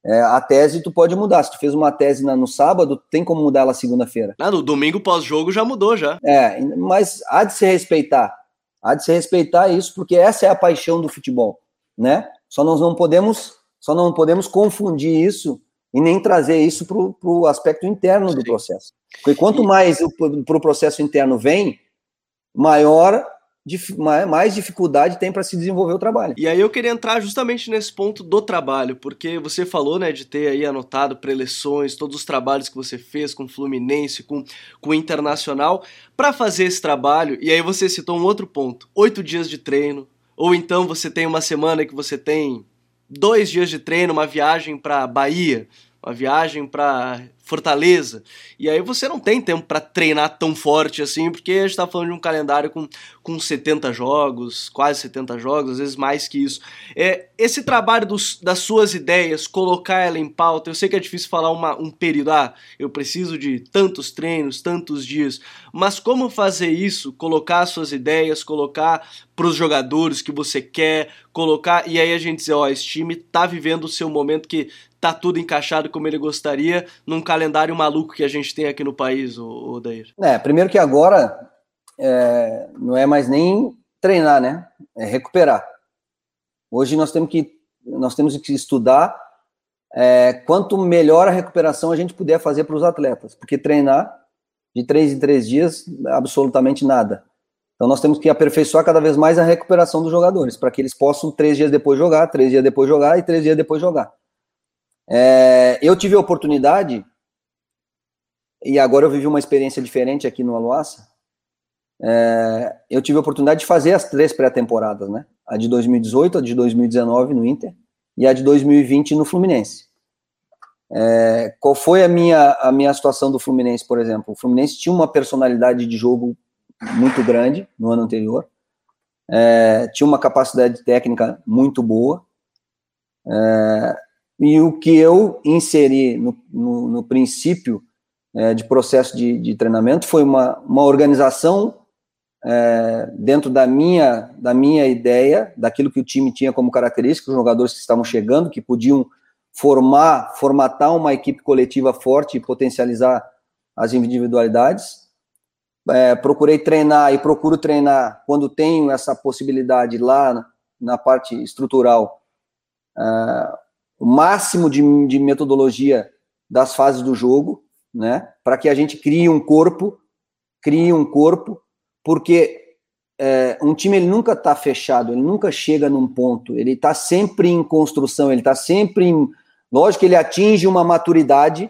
É, a tese tu pode mudar. Se tu fez uma tese no sábado, tem como mudar ela segunda-feira. Ah, no domingo pós-jogo já mudou já. É, mas há de se respeitar. Há de se respeitar isso, porque essa é a paixão do futebol, né? Só nós não podemos, só não podemos confundir isso e nem trazer isso para o aspecto interno do processo. Porque quanto mais para o processo interno vem, maior mais dificuldade tem para se desenvolver o trabalho. E aí eu queria entrar justamente nesse ponto do trabalho, porque você falou, né, de ter aí anotado preleções, todos os trabalhos que você fez com Fluminense, com, com Internacional, para fazer esse trabalho, e aí você citou um outro ponto, oito dias de treino, ou então você tem uma semana que você tem dois dias de treino, uma viagem para Bahia, uma viagem para Fortaleza. E aí você não tem tempo para treinar tão forte assim, porque a gente tá falando de um calendário com, com 70 jogos, quase 70 jogos, às vezes mais que isso. É, esse trabalho dos, das suas ideias, colocar ela em pauta, eu sei que é difícil falar uma, um período, ah, eu preciso de tantos treinos, tantos dias, mas como fazer isso? Colocar suas ideias, colocar para os jogadores que você quer, colocar, e aí a gente dizer, ó, esse time tá vivendo o seu momento que tá tudo encaixado como ele gostaria num calendário maluco que a gente tem aqui no país, o Odair? É, primeiro que agora é, não é mais nem treinar, né? É recuperar. Hoje nós temos que nós temos que estudar é, quanto melhor a recuperação a gente puder fazer para os atletas, porque treinar de três em três dias absolutamente nada. Então nós temos que aperfeiçoar cada vez mais a recuperação dos jogadores, para que eles possam três dias depois jogar, três dias depois jogar e três dias depois jogar. É, eu tive a oportunidade, e agora eu vivi uma experiência diferente aqui no Aluaça, é, eu tive a oportunidade de fazer as três pré-temporadas, né? A de 2018, a de 2019 no Inter e a de 2020 no Fluminense. É, qual foi a minha, a minha situação do Fluminense, por exemplo? O Fluminense tinha uma personalidade de jogo muito grande no ano anterior, é, tinha uma capacidade técnica muito boa, é, e o que eu inseri no, no, no princípio é, de processo de, de, treinamento foi uma, uma organização é, dentro da minha, da minha ideia, daquilo que o time tinha como característica, os jogadores que estavam chegando, que podiam formar, formatar uma equipe coletiva forte e potencializar as individualidades. É, procurei treinar e procuro treinar quando tenho essa possibilidade lá na parte estrutural, uh, o máximo de, de, metodologia das fases do jogo, né, para que a gente crie um corpo, crie um corpo, porque é, um time ele nunca está fechado, ele nunca chega num ponto, ele está sempre em construção, ele está sempre em, lógico que ele atinge uma maturidade,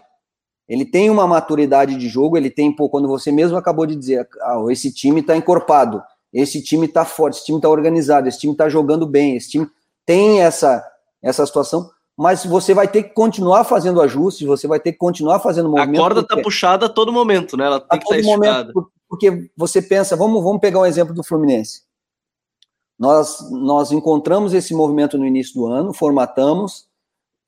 ele tem uma maturidade de jogo, ele tem, pô, quando você mesmo acabou de dizer, ah, esse time está encorpado, esse time está forte, esse time está organizado, esse time está jogando bem, esse time tem essa, essa situação, mas você vai ter que continuar fazendo ajustes, você vai ter que continuar fazendo movimento. A corda está puxada a todo momento, né? Ela tem a que estar tá momento, Porque você pensa, vamos, vamos pegar um exemplo do Fluminense. Nós, nós encontramos esse movimento no início do ano, formatamos,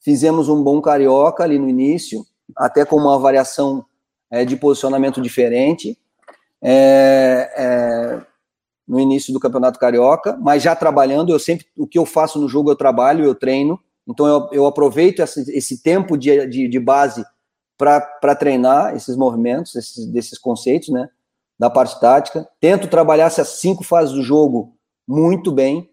fizemos um bom carioca ali no início, até com uma variação é, de posicionamento diferente. É, é, no início do Campeonato Carioca, mas já trabalhando, eu sempre, o que eu faço no jogo eu trabalho, eu treino, então eu, eu aproveito esse, esse tempo de, de, de base para treinar esses movimentos, esses, desses conceitos, né, da parte tática, tento trabalhar essas cinco fases do jogo muito bem,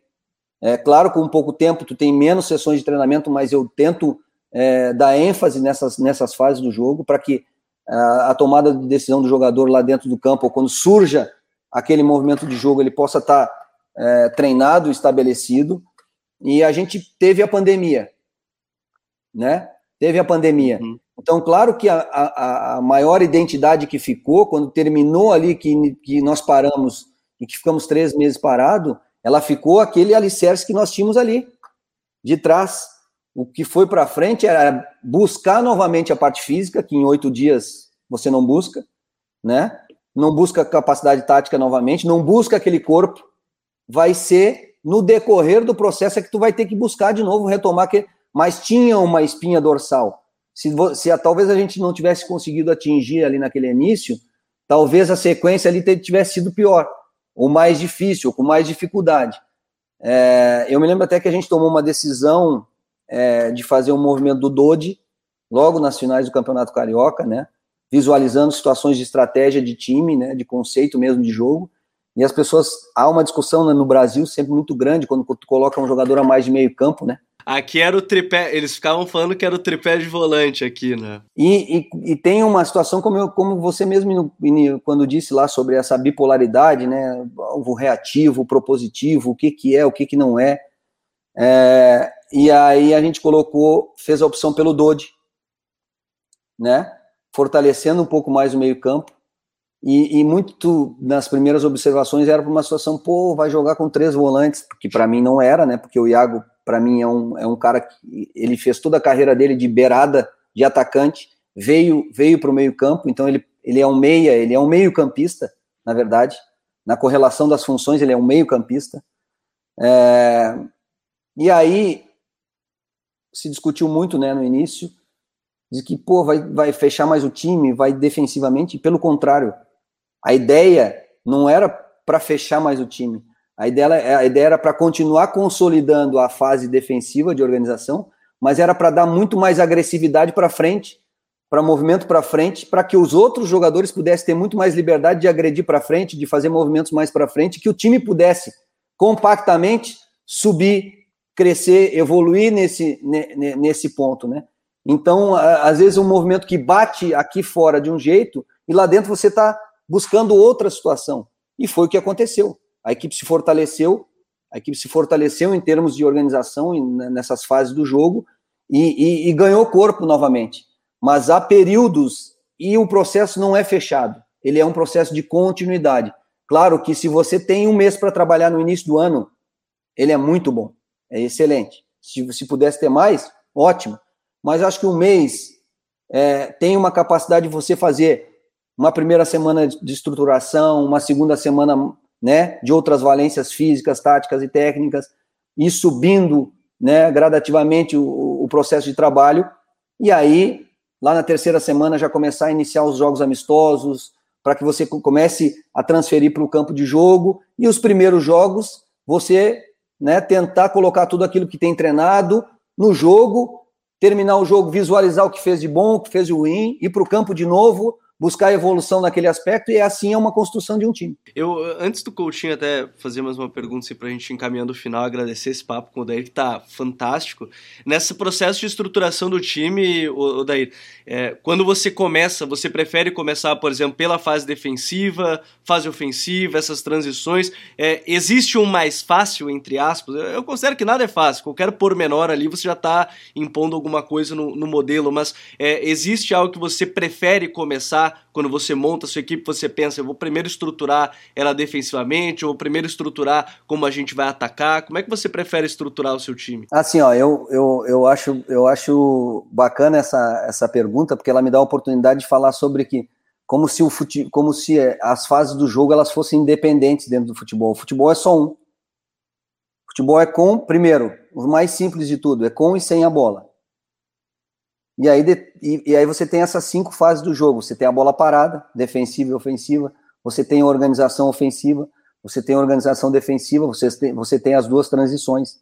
é claro, com pouco tempo tu tem menos sessões de treinamento, mas eu tento é, dar ênfase nessas, nessas fases do jogo para que a, a tomada de decisão do jogador lá dentro do campo, ou quando surja aquele movimento de jogo ele possa estar tá, é, treinado, estabelecido. E a gente teve a pandemia, né? Teve a pandemia. Uhum. Então, claro que a, a, a, maior identidade que ficou, quando terminou ali, que, que nós paramos e que ficamos três meses parado, ela ficou aquele alicerce que nós tínhamos ali, de trás. O que foi para frente era buscar novamente a parte física, que em oito dias você não busca, né? não busca capacidade tática novamente, não busca aquele corpo, vai ser no decorrer do processo é que tu vai ter que buscar de novo retomar que mas tinha uma espinha dorsal. Se, se talvez a gente não tivesse conseguido atingir ali naquele início, talvez a sequência ali tivesse sido pior, ou mais difícil, ou com mais dificuldade. É, eu me lembro até que a gente tomou uma decisão é, de fazer um movimento do Dodi, logo nas finais do Campeonato Carioca, né? visualizando situações de estratégia de time, né, de conceito mesmo de jogo. E as pessoas, há uma discussão né, no Brasil sempre muito grande quando tu coloca um jogador a mais de meio campo, né? Aqui era o tripé, eles ficavam falando que era o tripé de volante aqui, né? E, e, e tem uma situação, como, eu, como você mesmo quando disse lá sobre essa bipolaridade, né? O reativo, o propositivo, o que, que é, o que, que não é. é. E aí a gente colocou, fez a opção pelo Dodi, né? fortalecendo um pouco mais o meio-campo. E, e, muito nas primeiras observações era para uma situação, pô, vai jogar com três volantes, que para mim não era, né? Porque o Iago, para mim, é um, é um cara que ele fez toda a carreira dele de beirada de atacante, veio veio para o meio-campo, então ele, ele é um meia, ele é um meio-campista, na verdade. Na correlação das funções, ele é um meio-campista. É, e aí se discutiu muito né, no início de que, pô, vai, vai fechar mais o time, vai defensivamente, e pelo contrário, a ideia não era para fechar mais o time, a ideia, a ideia era para continuar consolidando a fase defensiva de organização, mas era para dar muito mais agressividade para frente, para movimento para frente, para que os outros jogadores pudessem ter muito mais liberdade de agredir para frente, de fazer movimentos mais para frente, que o time pudesse compactamente subir, crescer, evoluir nesse, nesse ponto, né? Então, às vezes, um movimento que bate aqui fora de um jeito e lá dentro você está buscando outra situação. E foi o que aconteceu. A equipe se fortaleceu, a equipe se fortaleceu em termos de organização nessas fases do jogo e, e, e ganhou corpo novamente. Mas há períodos e o processo não é fechado. Ele é um processo de continuidade. Claro que se você tem um mês para trabalhar no início do ano, ele é muito bom, é excelente. Se, se pudesse ter mais, ótimo mas acho que um mês é, tem uma capacidade de você fazer uma primeira semana de estruturação, uma segunda semana né, de outras valências físicas, táticas e técnicas, e subindo né, gradativamente o, o processo de trabalho, e aí, lá na terceira semana, já começar a iniciar os jogos amistosos, para que você comece a transferir para o campo de jogo, e os primeiros jogos, você né, tentar colocar tudo aquilo que tem treinado no jogo terminar o jogo, visualizar o que fez de bom, o que fez de ruim, ir para o campo de novo, buscar evolução naquele aspecto, e assim é uma construção de um time. Eu, antes do Coutinho até fazer mais uma pergunta assim, para a gente encaminhando o final, agradecer esse papo com o Dair, que tá fantástico. Nesse processo de estruturação do time, o, o Dair, é, quando você começa, você prefere começar, por exemplo, pela fase defensiva, fase ofensiva, essas transições? É, existe um mais fácil, entre aspas? Eu, eu, considero que nada é fácil, qualquer pormenor ali você já está impondo alguma coisa no, no modelo, mas é, existe algo que você prefere começar quando você monta a sua equipe, você pensa, eu vou primeiro estruturar ela defensivamente, ou primeiro estruturar como a gente vai atacar? Como é que você prefere estruturar o seu time? Assim, ó, eu, eu, eu, acho, eu acho bacana essa, essa pergunta, porque ela me dá a oportunidade de falar sobre que como se, o fute, como se as fases do jogo elas fossem independentes dentro do futebol. O futebol é só um. Futebol é com, primeiro, o mais simples de tudo, é com e sem a bola. E aí, de, e, e, aí você tem essas cinco fases do jogo. Você tem a bola parada, defensiva e ofensiva. Você tem a organização ofensiva. Você tem a organização defensiva. Você tem, você tem as duas transições.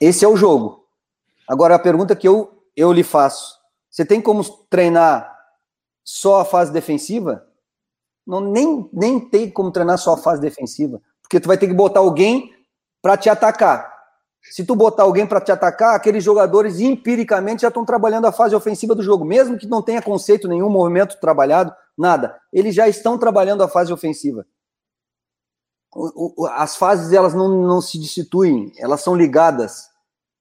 Esse é o jogo. Agora, a pergunta que eu, eu lhe faço. Você tem como treinar só a fase defensiva? Não, nem, nem tem como treinar só a fase defensiva. Porque tu vai ter que botar alguém para te atacar. Se tu botar alguém para te atacar, aqueles jogadores empiricamente já estão trabalhando a fase ofensiva do jogo, mesmo que não tenha conceito nenhum, movimento trabalhado, nada. Eles já estão trabalhando a fase ofensiva. As fases elas não, não se destituem, elas são ligadas,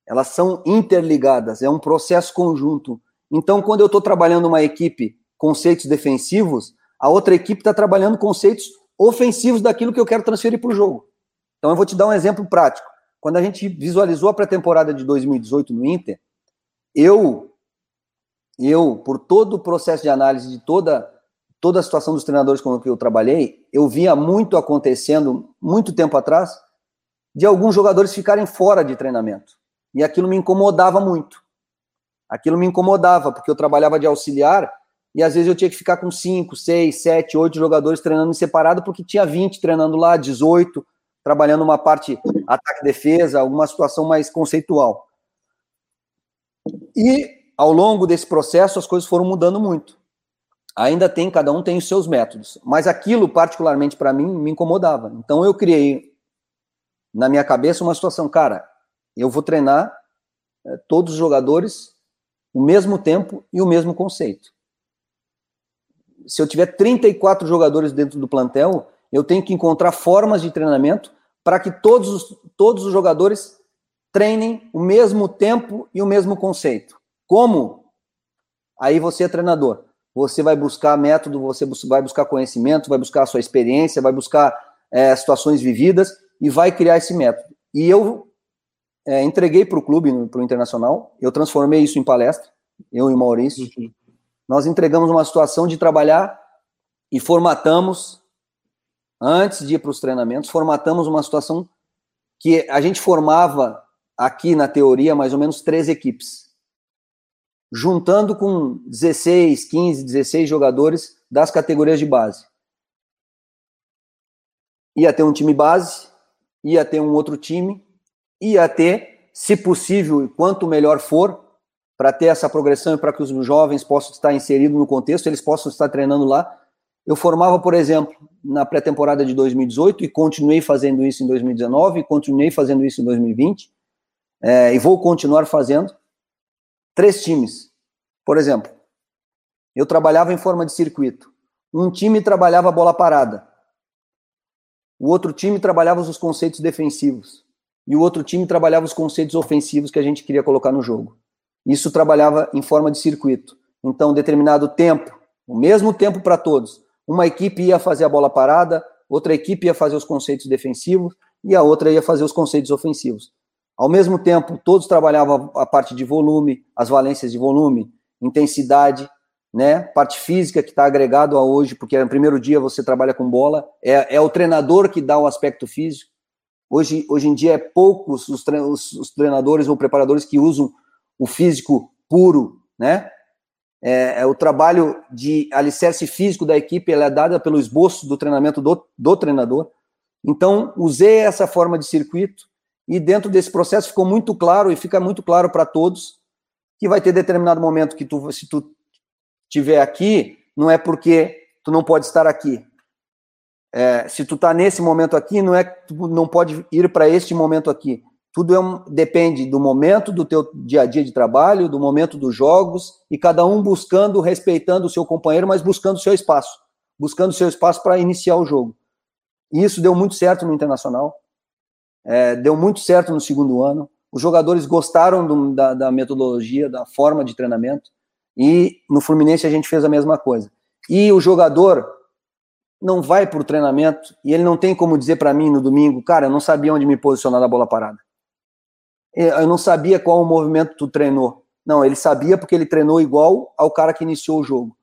elas são interligadas, é um processo conjunto. Então, quando eu estou trabalhando uma equipe conceitos defensivos, a outra equipe está trabalhando conceitos ofensivos daquilo que eu quero transferir para o jogo. Então, eu vou te dar um exemplo prático. Quando a gente visualizou a pré-temporada de 2018 no Inter, eu, eu, por todo o processo de análise de toda, toda a situação dos treinadores com que eu trabalhei, eu via muito acontecendo, muito tempo atrás, de alguns jogadores ficarem fora de treinamento. E aquilo me incomodava muito. Aquilo me incomodava, porque eu trabalhava de auxiliar e às vezes eu tinha que ficar com 5, 6, 7, 8 jogadores treinando em separado, porque tinha 20 treinando lá, 18, trabalhando uma parte ataque-defesa, alguma situação mais conceitual. E ao longo desse processo as coisas foram mudando muito. Ainda tem, cada um tem os seus métodos, mas aquilo particularmente para mim me incomodava. Então eu criei na minha cabeça uma situação, cara, eu vou treinar é, todos os jogadores o mesmo tempo e o mesmo conceito. Se eu tiver 34 jogadores dentro do plantel, eu tenho que encontrar formas de treinamento para que todos os, todos os jogadores treinem o mesmo tempo e o mesmo conceito. Como? Aí você é treinador. Você vai buscar método, você vai buscar conhecimento, vai buscar a sua experiência, vai buscar é, situações vividas e vai criar esse método. E eu é, entreguei para o clube, para o Internacional, eu transformei isso em palestra, eu e o Maurício. Uhum. Nós entregamos uma situação de trabalhar e formatamos antes de ir para os treinamentos, formatamos uma situação que a gente formava aqui na teoria mais ou menos três equipes, juntando com 16, 15, 16 jogadores das categorias de base. Ia ter um time base, ia ter um outro time, ia ter, se possível, quanto melhor for, para ter essa progressão e para que os jovens possam estar inseridos no contexto, eles possam estar treinando lá, eu formava, por exemplo, na pré-temporada de 2018 e continuei fazendo isso em 2019, continuei fazendo isso em 2020 é, e vou continuar fazendo. Três times. Por exemplo, eu trabalhava em forma de circuito. Um time trabalhava a bola parada. O outro time trabalhava os conceitos defensivos. E o outro time trabalhava os conceitos ofensivos que a gente queria colocar no jogo. Isso trabalhava em forma de circuito. Então, determinado tempo, o mesmo tempo para todos, uma equipe ia fazer a bola parada, outra equipe ia fazer os conceitos defensivos e a outra ia fazer os conceitos ofensivos. Ao mesmo tempo, todos trabalhavam a parte de volume, as valências de volume, intensidade, né? Parte física que está agregado a hoje, porque no primeiro dia você trabalha com bola, é, é o treinador que dá o aspecto físico. Hoje, hoje em dia é poucos os, os treinadores ou preparadores que usam o físico puro, né? É, é, o trabalho de alicerce físico da equipe é dada pelo esboço do treinamento do, do treinador. Então, usei essa forma de circuito e dentro desse processo ficou muito claro e fica muito claro para todos que vai ter determinado momento que tu, se tu tiver aqui, não é porque tu não pode estar aqui. É, se tu está nesse momento aqui, não é que tu não pode ir para este momento aqui. Tudo é um, depende do momento do teu dia a dia de trabalho, do momento dos jogos, e cada um buscando, respeitando o seu companheiro, mas buscando o seu espaço. Buscando o seu espaço para iniciar o jogo. E isso deu muito certo no Internacional. É, deu muito certo no segundo ano. Os jogadores gostaram do, da, da metodologia, da forma de treinamento. E no Fluminense a gente fez a mesma coisa. E o jogador não vai para o treinamento e ele não tem como dizer para mim no domingo, cara, eu não sabia onde me posicionar na bola parada. Eu não sabia qual o movimento tu treinou. Não, ele sabia porque ele treinou igual ao cara que iniciou o jogo.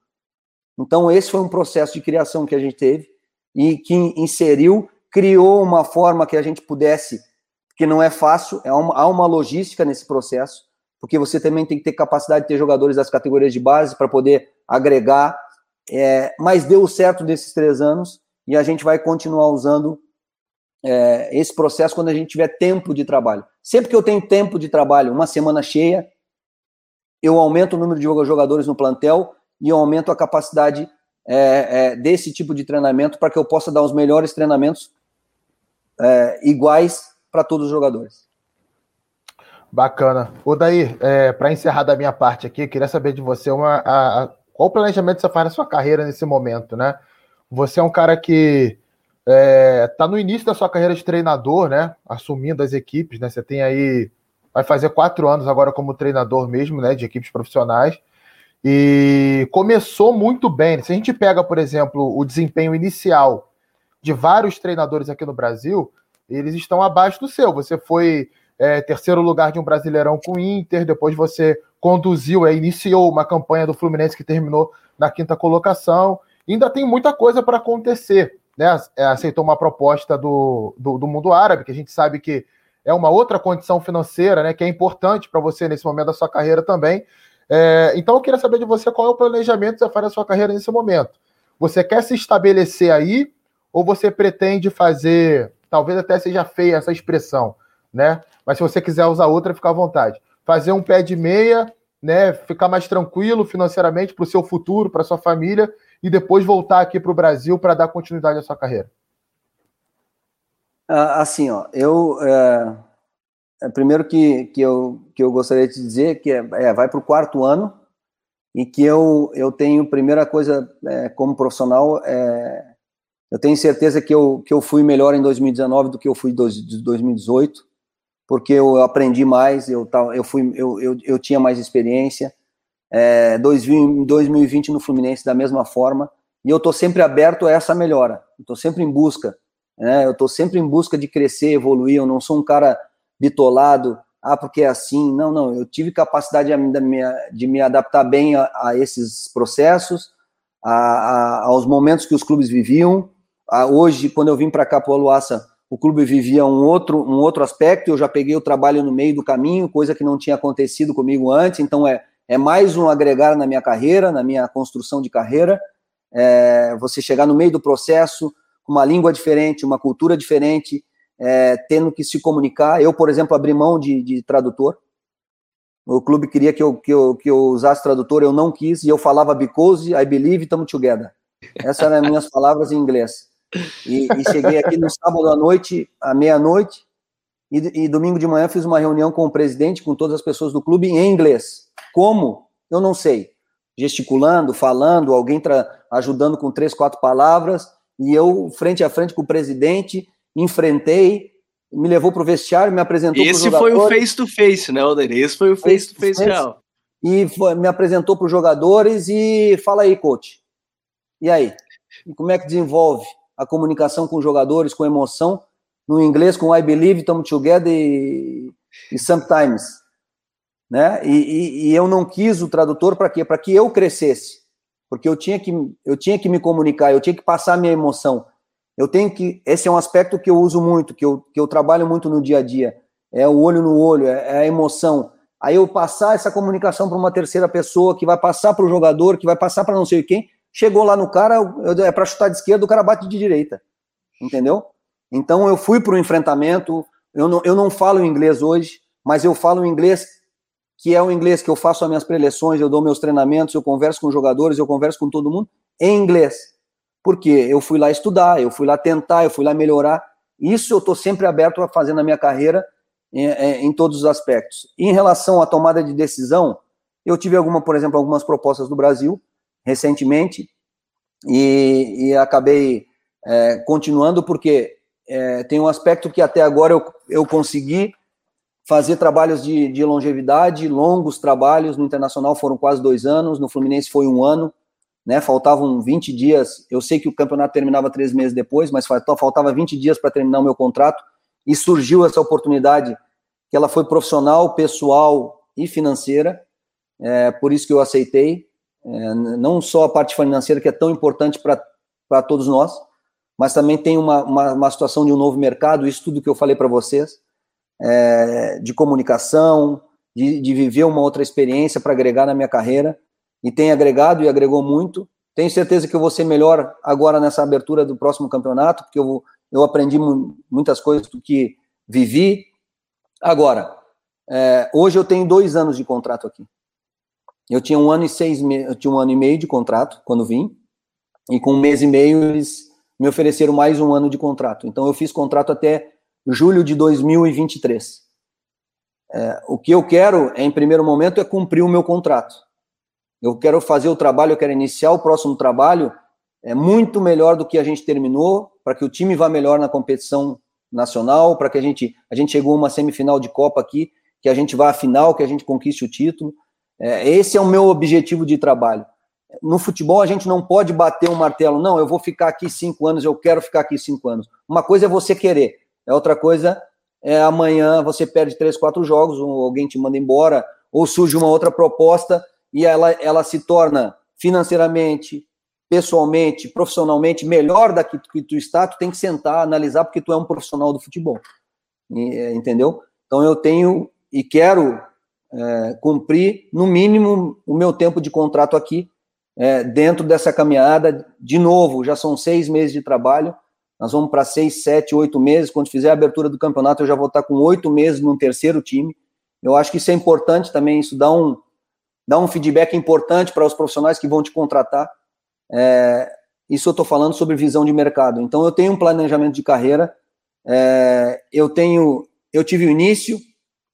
Então esse foi um processo de criação que a gente teve e que inseriu, criou uma forma que a gente pudesse, que não é fácil, é uma, há uma logística nesse processo, porque você também tem que ter capacidade de ter jogadores das categorias de base para poder agregar. É, mas deu certo desses três anos e a gente vai continuar usando é, esse processo quando a gente tiver tempo de trabalho. Sempre que eu tenho tempo de trabalho, uma semana cheia, eu aumento o número de jogadores no plantel e eu aumento a capacidade é, é, desse tipo de treinamento para que eu possa dar os melhores treinamentos é, iguais para todos os jogadores. Bacana. O daí, é, para encerrar da minha parte aqui, queria saber de você uma, a, a, qual o planejamento você faz na sua carreira nesse momento, né? Você é um cara que está é, tá no início da sua carreira de treinador, né? Assumindo as equipes, né? Você tem aí, vai fazer quatro anos agora como treinador mesmo, né? De equipes profissionais. E começou muito bem. Se a gente pega, por exemplo, o desempenho inicial de vários treinadores aqui no Brasil, eles estão abaixo do seu. Você foi é, terceiro lugar de um Brasileirão com o Inter, depois você conduziu, é, iniciou uma campanha do Fluminense que terminou na quinta colocação. Ainda tem muita coisa para acontecer. Né? É, aceitou uma proposta do, do, do, mundo árabe, que a gente sabe que é uma outra condição financeira, né, que é importante para você nesse momento da sua carreira também. É, então eu queria saber de você qual é o planejamento que você faz na sua carreira nesse momento. Você quer se estabelecer aí ou você pretende fazer, talvez até seja feia essa expressão, né? Mas se você quiser usar outra, fica à vontade. Fazer um pé de meia, né? Ficar mais tranquilo financeiramente para o seu futuro, para sua família, e depois voltar aqui para o Brasil para dar continuidade à sua carreira. Ah, assim, ó, eu é, primeiro que, que, eu, que eu gostaria de dizer que é, é vai para o quarto ano e que eu, eu tenho, primeira coisa, é, como profissional, é, eu tenho certeza que eu, que eu fui melhor em 2019 do que eu fui em 2018 porque eu aprendi mais, eu, eu, fui, eu, eu, eu tinha mais experiência. É, 2020 no Fluminense da mesma forma, e eu estou sempre aberto a essa melhora, estou sempre em busca, né? eu estou sempre em busca de crescer, evoluir, eu não sou um cara bitolado, ah, porque é assim, não, não, eu tive capacidade de, me, de me adaptar bem a, a esses processos, a, a, aos momentos que os clubes viviam, hoje, quando eu vim para cá para o Aluaça, o clube vivia um outro, um outro aspecto, eu já peguei o trabalho no meio do caminho, coisa que não tinha acontecido comigo antes, então é, é mais um agregar na minha carreira, na minha construção de carreira, é, você chegar no meio do processo, com uma língua diferente, uma cultura diferente, é, tendo que se comunicar. Eu, por exemplo, abri mão de, de tradutor, o clube queria que eu, que, eu, que eu usasse tradutor, eu não quis, e eu falava because, I believe, come together. Essas eram as minhas palavras em inglês. E, e cheguei aqui no sábado à noite, à meia-noite, e, e, domingo de manhã fiz uma reunião com o presidente, com todas as pessoas do clube, em inglês. Como? Eu não sei. Gesticulando, falando, alguém ajudando com três, quatro palavras, e eu, frente a frente com o presidente, enfrentei, me levou para o vestiário, me apresentou Esse foi o face-to-face, né, Alder? Esse foi o face-to-face -face real. E foi, me apresentou para os jogadores e fala aí, coach. E aí? E como é que desenvolve? a comunicação com os jogadores, com emoção, no inglês com I believe, come together e, e sometimes, né? E, e, e, eu não quis o tradutor para quê? Para que eu crescesse, porque eu tinha que eu tinha que me comunicar, eu tinha que passar minha emoção. Eu tenho que esse é um aspecto que eu uso muito, que eu, que eu trabalho muito no dia a dia, é o olho no olho, é, é a emoção. Aí eu passar essa comunicação para uma terceira pessoa, que vai passar para o jogador, que vai passar para não sei quem, Chegou lá no cara, é para chutar de esquerda, o cara bate de direita. Entendeu? Então eu fui para o enfrentamento. Eu não, eu não falo inglês hoje, mas eu falo inglês que é o inglês que eu faço as minhas preleções, eu dou meus treinamentos, eu converso com jogadores, eu converso com todo mundo em inglês. Porque eu fui lá estudar, eu fui lá tentar, eu fui lá melhorar. Isso eu estou sempre aberto a fazer na minha carreira em, em, todos os aspectos. Em relação à tomada de decisão, eu tive alguma, por exemplo, algumas propostas do Brasil recentemente e, e acabei é, continuando porque é, tem um aspecto que até agora eu, eu consegui fazer trabalhos de, de, longevidade, longos trabalhos no Internacional foram quase dois anos, no Fluminense foi um ano, né? Faltavam 20 dias. Eu sei que o campeonato terminava três meses depois, mas faltava 20 dias para terminar o meu contrato e surgiu essa oportunidade que ela foi profissional, pessoal e financeira. É, por isso que eu aceitei. É, não só a parte financeira que é tão importante para todos nós, mas também tem uma, uma, uma, situação de um novo mercado, isso tudo que eu falei para vocês, é, de comunicação, de, de, viver uma outra experiência para agregar na minha carreira, e tem agregado e agregou muito. Tenho certeza que eu vou ser melhor agora nessa abertura do próximo campeonato, porque eu, eu aprendi muitas coisas do que vivi. Agora, é, hoje eu tenho dois anos de contrato aqui. Eu tinha um ano e seis eu tinha um ano e meio de contrato quando vim, e com um mês e meio eles me ofereceram mais um ano de contrato. Então eu fiz contrato até julho de 2023. É, o que eu quero, em primeiro momento, é cumprir o meu contrato. Eu quero fazer o trabalho, eu quero iniciar o próximo trabalho é muito melhor do que a gente terminou, para que o time vá melhor na competição nacional, para que a gente a gente chegou a uma semifinal de Copa aqui, que a gente vá à final, que a gente conquiste o título. É, esse é o meu objetivo de trabalho no futebol a gente não pode bater um martelo, não, eu vou ficar aqui cinco anos, eu quero ficar aqui cinco anos. Uma coisa é você querer, é outra coisa é amanhã você perde três, quatro jogos, alguém te manda embora, ou surge uma outra proposta e ela, ela se torna financeiramente, pessoalmente, profissionalmente melhor da que, que tu está, tu tem que sentar, analisar, porque tu é um profissional do futebol. Entendeu? Então eu tenho e quero é, cumprir, no mínimo, o meu tempo de contrato aqui, é, dentro dessa caminhada. De novo, já são seis meses de trabalho. Nós vamos para seis, sete, oito meses. Quando fizer a abertura do campeonato, eu já vou estar com oito meses no terceiro time. Eu acho que isso é importante também. Isso dá um, dá um feedback importante para os profissionais que vão te contratar. É, isso eu estou falando sobre visão de mercado. Então, eu tenho um planejamento de carreira. É, eu tenho, eu tive o início,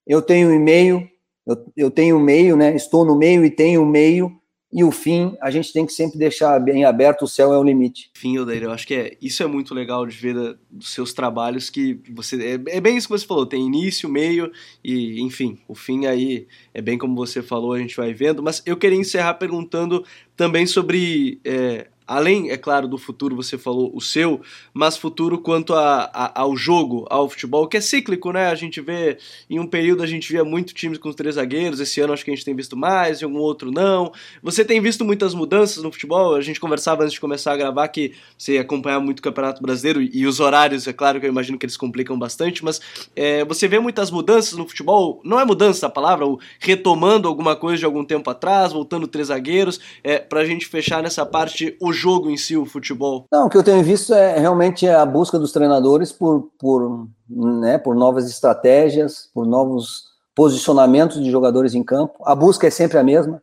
eu tenho o e-mail, eu, eu tenho o meio, né? Estou no meio e tenho o meio e o fim a gente tem que sempre deixar bem aberto, o céu é o limite. Fim, Odair, eu acho que é, isso é muito legal de ver da, dos seus trabalhos, que você é, é, bem isso que você falou, tem início, meio e, enfim, o fim aí é bem como você falou, a gente vai vendo, mas eu queria encerrar perguntando também sobre é, além, é claro, do futuro, você falou o seu, mas futuro quanto a, a, ao jogo, ao futebol, que é cíclico, né? A gente vê, em um período a gente via muito times com três zagueiros, esse ano acho que a gente tem visto mais, em algum outro não. Você tem visto muitas mudanças no futebol? A gente conversava antes de começar a gravar que você acompanhar muito o Campeonato Brasileiro e os horários, é claro que eu imagino que eles complicam bastante, mas é, você vê muitas mudanças no futebol, não é mudança a palavra, ou retomando alguma coisa de algum tempo atrás, voltando três zagueiros, é, pra gente fechar nessa parte o jogo em si, o futebol? Não, o que eu tenho visto é realmente a busca dos treinadores por, por, né, por novas estratégias, por novos posicionamentos de jogadores em campo. A busca é sempre a mesma.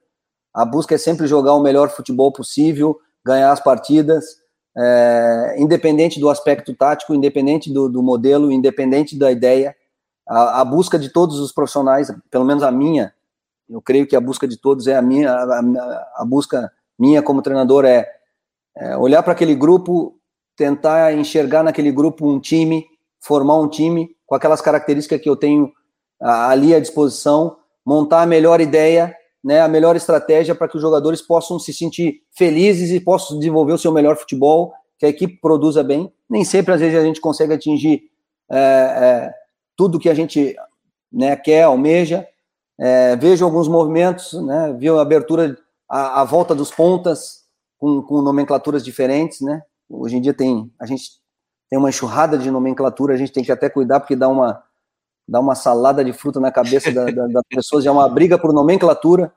A busca é sempre jogar o melhor futebol possível, ganhar as partidas, é, independente do aspecto tático, independente do, do modelo, independente da ideia. A, a, busca de todos os profissionais, pelo menos a minha, eu creio que a busca de todos é a minha, a, a, a busca minha como treinador é é, olhar para aquele grupo, tentar enxergar naquele grupo um time, formar um time com aquelas características que eu tenho ali à disposição, montar a melhor ideia, né, a melhor estratégia para que os jogadores possam se sentir felizes e possam desenvolver o seu melhor futebol, que a equipe produza bem. Nem sempre, às vezes, a gente consegue atingir é, é, tudo que a gente né, quer, almeja. É, vejo alguns movimentos, né, viu a abertura, a, a volta dos pontas, com, com nomenclaturas diferentes, né? Hoje em dia tem a gente tem uma enxurrada de nomenclatura, a gente tem que até cuidar porque dá uma dá uma salada de fruta na cabeça da, da, das pessoas, é uma briga por nomenclatura.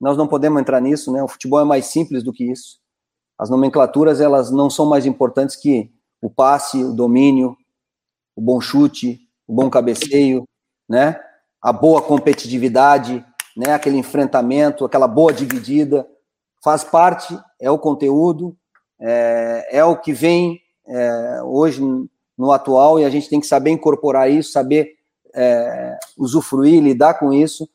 Nós não podemos entrar nisso, né? O futebol é mais simples do que isso. As nomenclaturas elas não são mais importantes que o passe, o domínio, o bom chute, o bom cabeceio, né? A boa competitividade, né? Aquele enfrentamento, aquela boa dividida, faz parte, é o conteúdo, é, é o que vem é, hoje no atual e a gente tem que saber incorporar isso, saber é, usufruir, lidar com isso.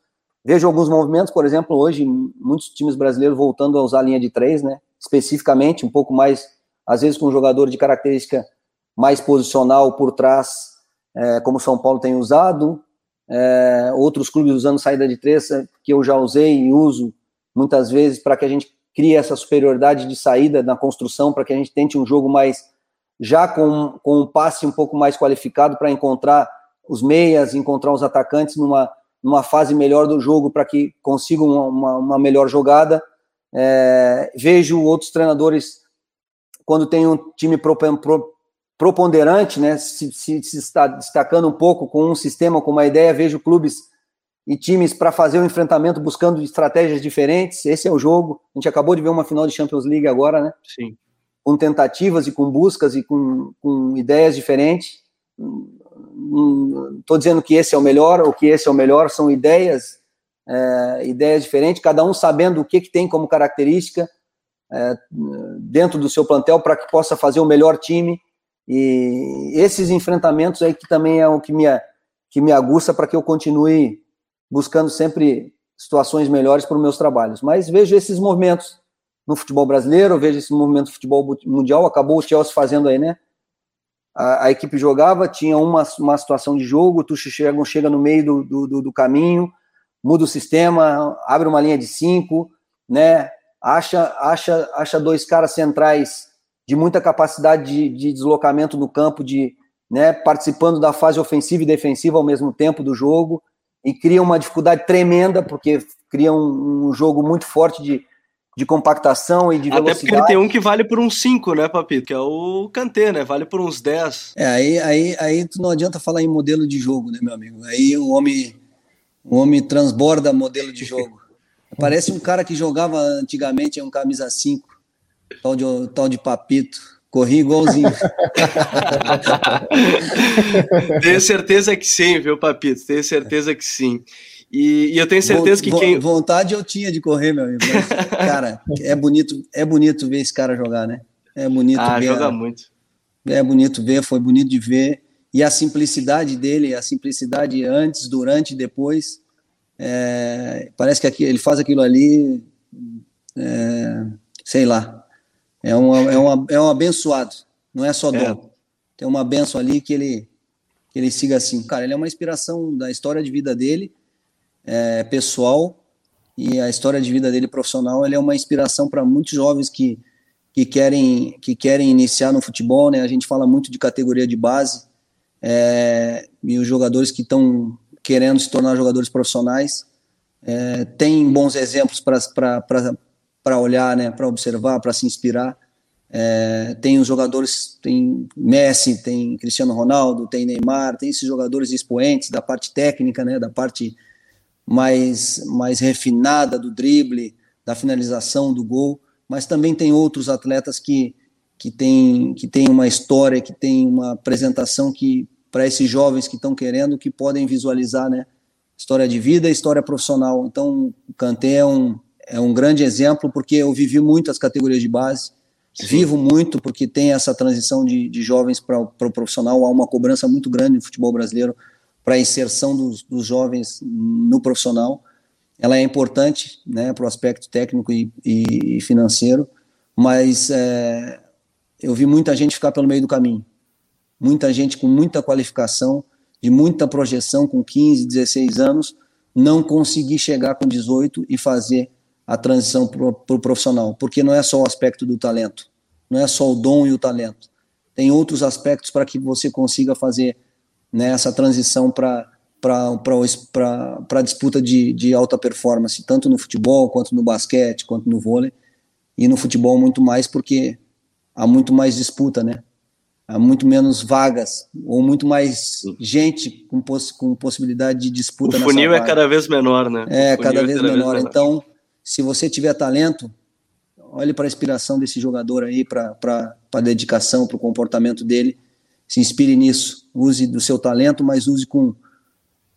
Vejo alguns movimentos, por exemplo, hoje, muitos times brasileiros voltando a usar a linha de três, né? Especificamente, um pouco mais, às vezes com um jogador de característica mais posicional por trás, é, como São Paulo tem usado, é, outros clubes usando saída de três, é, que eu já usei e uso muitas vezes para que a gente crie essa superioridade de saída na construção, para que a gente tente um jogo mais já com, com um passe um pouco mais qualificado para encontrar os meias, encontrar os atacantes numa, numa fase melhor do jogo para que consigam uma, uma, uma melhor jogada. É, vejo outros treinadores, quando tem um time pro, pro, proponderante, né, se, se, se, está destacando um pouco com um sistema, com uma ideia, vejo clubes e times para fazer o enfrentamento buscando estratégias diferentes. Esse é o jogo. A gente acabou de ver uma final de Champions League agora, né? Sim. Com tentativas e com buscas e com, com ideias diferentes. Estou dizendo que esse é o melhor, ou que esse é o melhor, são ideias, é, ideias diferentes, cada um sabendo o que, que tem como característica é, dentro do seu plantel para que possa fazer o melhor time e esses enfrentamentos aí que também é o que me, que me aguça para que eu continue buscando sempre situações melhores para os meus trabalhos. Mas vejo esses movimentos no futebol brasileiro, vejo esse movimento no futebol mundial, acabou o Chelsea fazendo aí, né? A, a equipe jogava, tinha uma, uma situação de jogo, tu chega, chega no meio do, do, do caminho, muda o sistema, abre uma linha de cinco, né? Acha, acha, acha dois caras centrais de muita capacidade de, de deslocamento no campo, de né, participando da fase ofensiva e defensiva ao mesmo tempo do jogo, e cria uma dificuldade tremenda, porque cria um, um jogo muito forte de, de compactação e de Até velocidade. Até porque ele tem um que vale por uns 5, né, Papito? Que é o Kanté, né? Vale por uns 10. É, aí, aí, aí tu não adianta falar em modelo de jogo, né, meu amigo? Aí o homem, o homem transborda modelo de jogo. *laughs* Parece um cara que jogava antigamente, é um camisa 5 tal de, tal de papito. Corri igualzinho. *laughs* tenho certeza que sim, viu, Papito? Tenho certeza que sim. E, e eu tenho certeza que quem. Vontade eu tinha de correr, meu amigo. Mas, cara, é bonito, é bonito ver esse cara jogar, né? É bonito ah, ver. joga a... muito. É bonito ver, foi bonito de ver. E a simplicidade dele, a simplicidade antes, durante e depois. É... parece que aqui, ele faz aquilo ali. É... sei lá. É, uma, é, uma, é um abençoado, não é só dom. É. Tem uma benção ali que ele, que ele siga assim. Cara, ele é uma inspiração da história de vida dele, é, pessoal, e a história de vida dele profissional. Ele é uma inspiração para muitos jovens que, que, querem, que querem iniciar no futebol. Né? A gente fala muito de categoria de base, é, e os jogadores que estão querendo se tornar jogadores profissionais. É, tem bons exemplos para para olhar, né, para observar, para se inspirar. É, tem os jogadores, tem Messi, tem Cristiano Ronaldo, tem Neymar, tem esses jogadores expoentes da parte técnica, né, da parte mais, mais refinada do drible, da finalização do gol, mas também tem outros atletas que, que têm que tem uma história, que tem uma apresentação que para esses jovens que estão querendo, que podem visualizar, né, história de vida e história profissional. Então, o Kanté é um, é um grande exemplo porque eu vivi muito as categorias de base, Sim. vivo muito porque tem essa transição de, de jovens para o profissional, há uma cobrança muito grande no futebol brasileiro para a inserção dos, dos, jovens no profissional. Ela é importante né, para o aspecto técnico e, e financeiro, mas é, eu vi muita gente ficar pelo meio do caminho. Muita gente com muita qualificação, de muita projeção, com 15, 16 anos, não conseguir chegar com 18 e fazer a transição para o pro profissional, porque não é só o aspecto do talento, não é só o dom e o talento. Tem outros aspectos para que você consiga fazer né, essa transição para a disputa de, de alta performance, tanto no futebol, quanto no basquete, quanto no vôlei, e no futebol muito mais, porque há muito mais disputa, né? Há muito menos vagas, ou muito mais gente com, poss com possibilidade de disputa. O funil é cada vez menor, né? É, cada, vez, é cada menor. vez menor. Então, se você tiver talento, olhe para a inspiração desse jogador aí, para a dedicação, para o comportamento dele. Se inspire nisso. Use do seu talento, mas use com,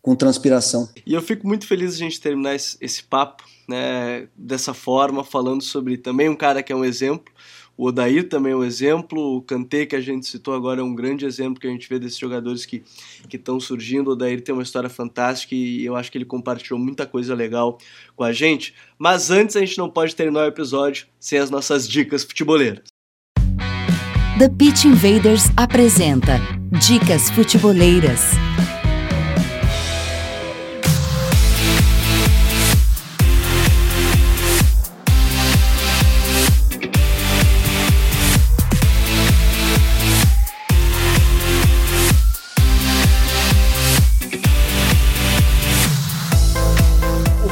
com transpiração. E eu fico muito feliz a gente terminar esse, esse papo né, dessa forma, falando sobre também um cara que é um exemplo, o Odair também é um exemplo, o Kanté que a gente citou agora é um grande exemplo que a gente vê desses jogadores que estão surgindo. O Odair tem uma história fantástica e eu acho que ele compartilhou muita coisa legal com a gente. Mas antes a gente não pode terminar o episódio sem as nossas dicas futeboleiras. The Pitch Invaders apresenta Dicas Futeboleiras.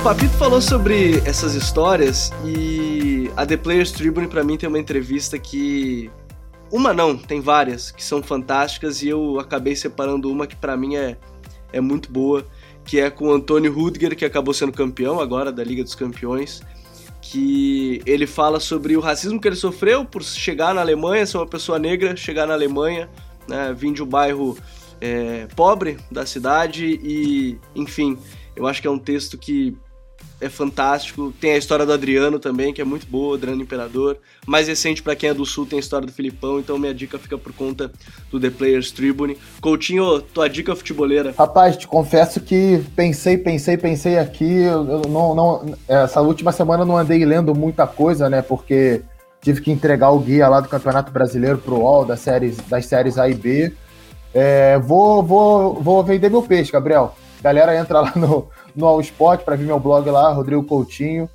Papito falou sobre essas histórias e a The Players Tribune para mim tem uma entrevista que uma não, tem várias que são fantásticas e eu acabei separando uma que para mim é, é muito boa, que é com o Antônio Rudger, que acabou sendo campeão agora da Liga dos Campeões, que ele fala sobre o racismo que ele sofreu por chegar na Alemanha, ser uma pessoa negra, chegar na Alemanha, né, vir de um bairro é, pobre da cidade e, enfim, eu acho que é um texto que é fantástico. Tem a história do Adriano também, que é muito boa, Adriano Imperador. Mais recente, para quem é do Sul, tem a história do Filipão, então minha dica fica por conta do The Players Tribune. Coutinho, tua dica futeboleira. Rapaz, te confesso que pensei, pensei, pensei aqui. Eu não, não, essa última semana não andei lendo muita coisa, né? Porque tive que entregar o guia lá do Campeonato Brasileiro pro UOL, das séries, das séries A e B. É, vou, vou, vou vender meu peixe, Gabriel. Galera, entra lá no, no All Sport para ver meu blog lá, Rodrigo Coutinho.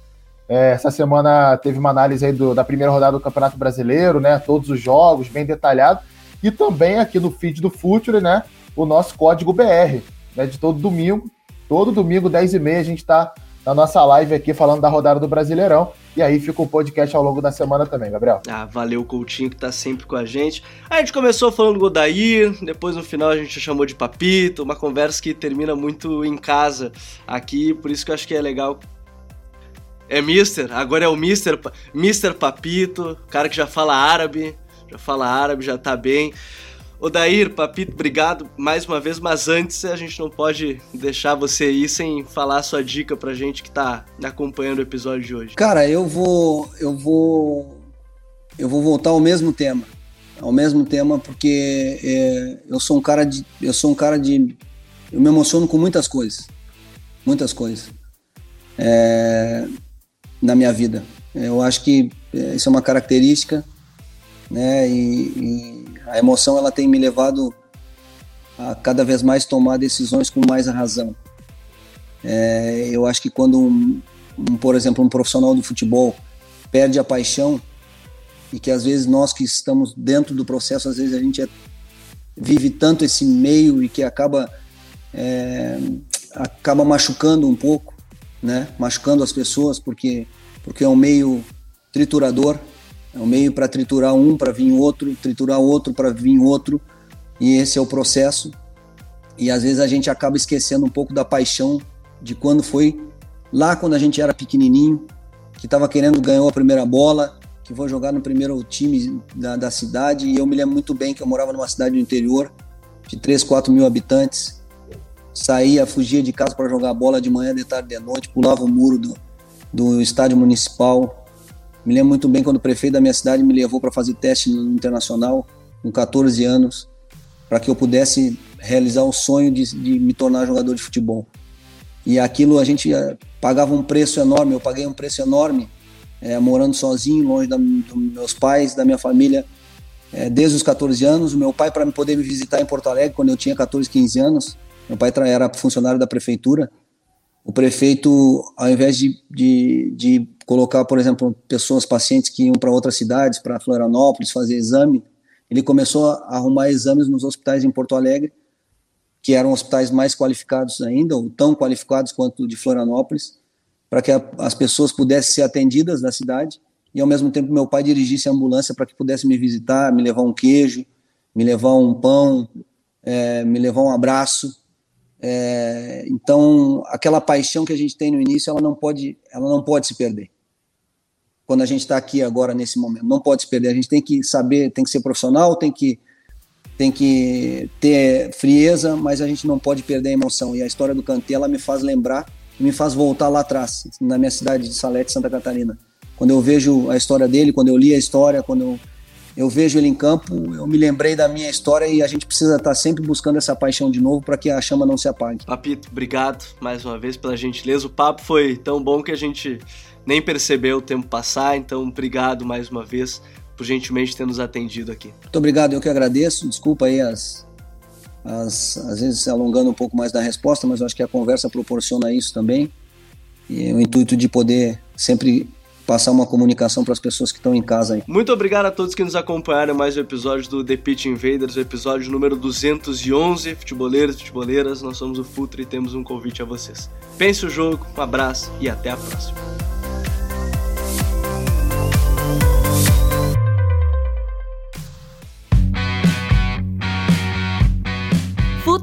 É, essa semana teve uma análise aí do, da primeira rodada do Campeonato Brasileiro, né? Todos os jogos, bem detalhado. E também aqui no feed do Future, né? O nosso código BR, né? De todo domingo. Todo domingo, 10h30, a gente está na nossa live aqui falando da rodada do Brasileirão. E aí fica o podcast ao longo da semana também, Gabriel. Ah, valeu o Coutinho que tá sempre com a gente. A gente começou falando do Godair, depois no final a gente chamou de Papito, uma conversa que termina muito em casa aqui, por isso que eu acho que é legal. É Mister, agora é o Mister, Mister Papito, cara que já fala árabe, já fala árabe, já tá bem. Odair, Papito, obrigado mais uma vez, mas antes a gente não pode deixar você ir sem falar a sua dica pra gente que tá acompanhando o episódio de hoje. Cara, eu vou eu vou eu vou voltar ao mesmo tema. Ao mesmo tema porque é, eu sou um cara de eu sou um cara de eu me emociono com muitas coisas. Muitas coisas. É, na minha vida. Eu acho que é, isso é uma característica, né? e, e a emoção ela tem me levado a cada vez mais tomar decisões com mais razão. É, eu acho que quando, um, um, por exemplo, um profissional do futebol perde a paixão e que às vezes nós que estamos dentro do processo, às vezes a gente é, vive tanto esse meio e que acaba é, acaba machucando um pouco, né? Machucando as pessoas porque porque é um meio triturador é um meio para triturar um, para vir outro, triturar outro, para vir outro. E esse é o processo. E às vezes a gente acaba esquecendo um pouco da paixão de quando foi lá quando a gente era pequenininho, que estava querendo ganhar a primeira bola, que foi jogar no primeiro time da, da, cidade. E eu me lembro muito bem que eu morava numa cidade do interior, de 3, 4 mil habitantes. Saía, fugia de casa para jogar bola de manhã, de tarde, de noite, pulava o muro do, do estádio municipal, me lembro muito bem quando o prefeito da minha cidade me levou para fazer teste no internacional, com 14 anos, para que eu pudesse realizar o sonho de, de, me tornar jogador de futebol. E aquilo a gente eh, pagava um preço enorme, eu paguei um preço enorme, é, morando sozinho, longe da, dos meus pais, da minha família, é, desde os 14 anos. O meu pai, para poder me visitar em Porto Alegre, quando eu tinha 14, 15 anos, meu pai era funcionário da prefeitura, o prefeito, ao invés de, de, de colocar, por exemplo, pessoas, pacientes que iam para outras cidades, para Florianópolis, fazer exame, ele começou a arrumar exames nos hospitais em Porto Alegre, que eram hospitais mais qualificados ainda, ou tão qualificados quanto o de Florianópolis, para que a, as pessoas pudessem ser atendidas da cidade, e ao mesmo tempo meu pai dirigisse a ambulância para que pudesse me visitar, me levar um queijo, me levar um pão, é, me levar um abraço. É, então, aquela paixão que a gente tem no início, ela não pode, ela não pode se perder quando a gente está aqui agora nesse momento. Não pode se perder. A gente tem que saber, tem que ser profissional, tem que tem que ter frieza, mas a gente não pode perder a emoção. E a história do Kanté, ela me faz lembrar, me faz voltar lá atrás, na minha cidade de Salete, Santa Catarina. Quando eu vejo a história dele, quando eu li a história, quando eu, eu vejo ele em campo, eu me lembrei da minha história e a gente precisa estar sempre buscando essa paixão de novo para que a chama não se apague. Papito, obrigado mais uma vez pela gentileza. O papo foi tão bom que a gente nem percebeu o tempo passar, então obrigado mais uma vez por gentilmente ter nos atendido aqui. Muito obrigado, eu que agradeço. Desculpa aí as, as às vezes alongando um pouco mais da resposta, mas eu acho que a conversa proporciona isso também. E o intuito de poder sempre passar uma comunicação para as pessoas que estão em casa aí. Muito obrigado a todos que nos acompanharam em mais um episódio do The Pitch Invaders, o episódio número 211. Futeboleiros, futeboleiras, nós somos o Futre e temos um convite a vocês. Pense o jogo, um abraço e até a próxima.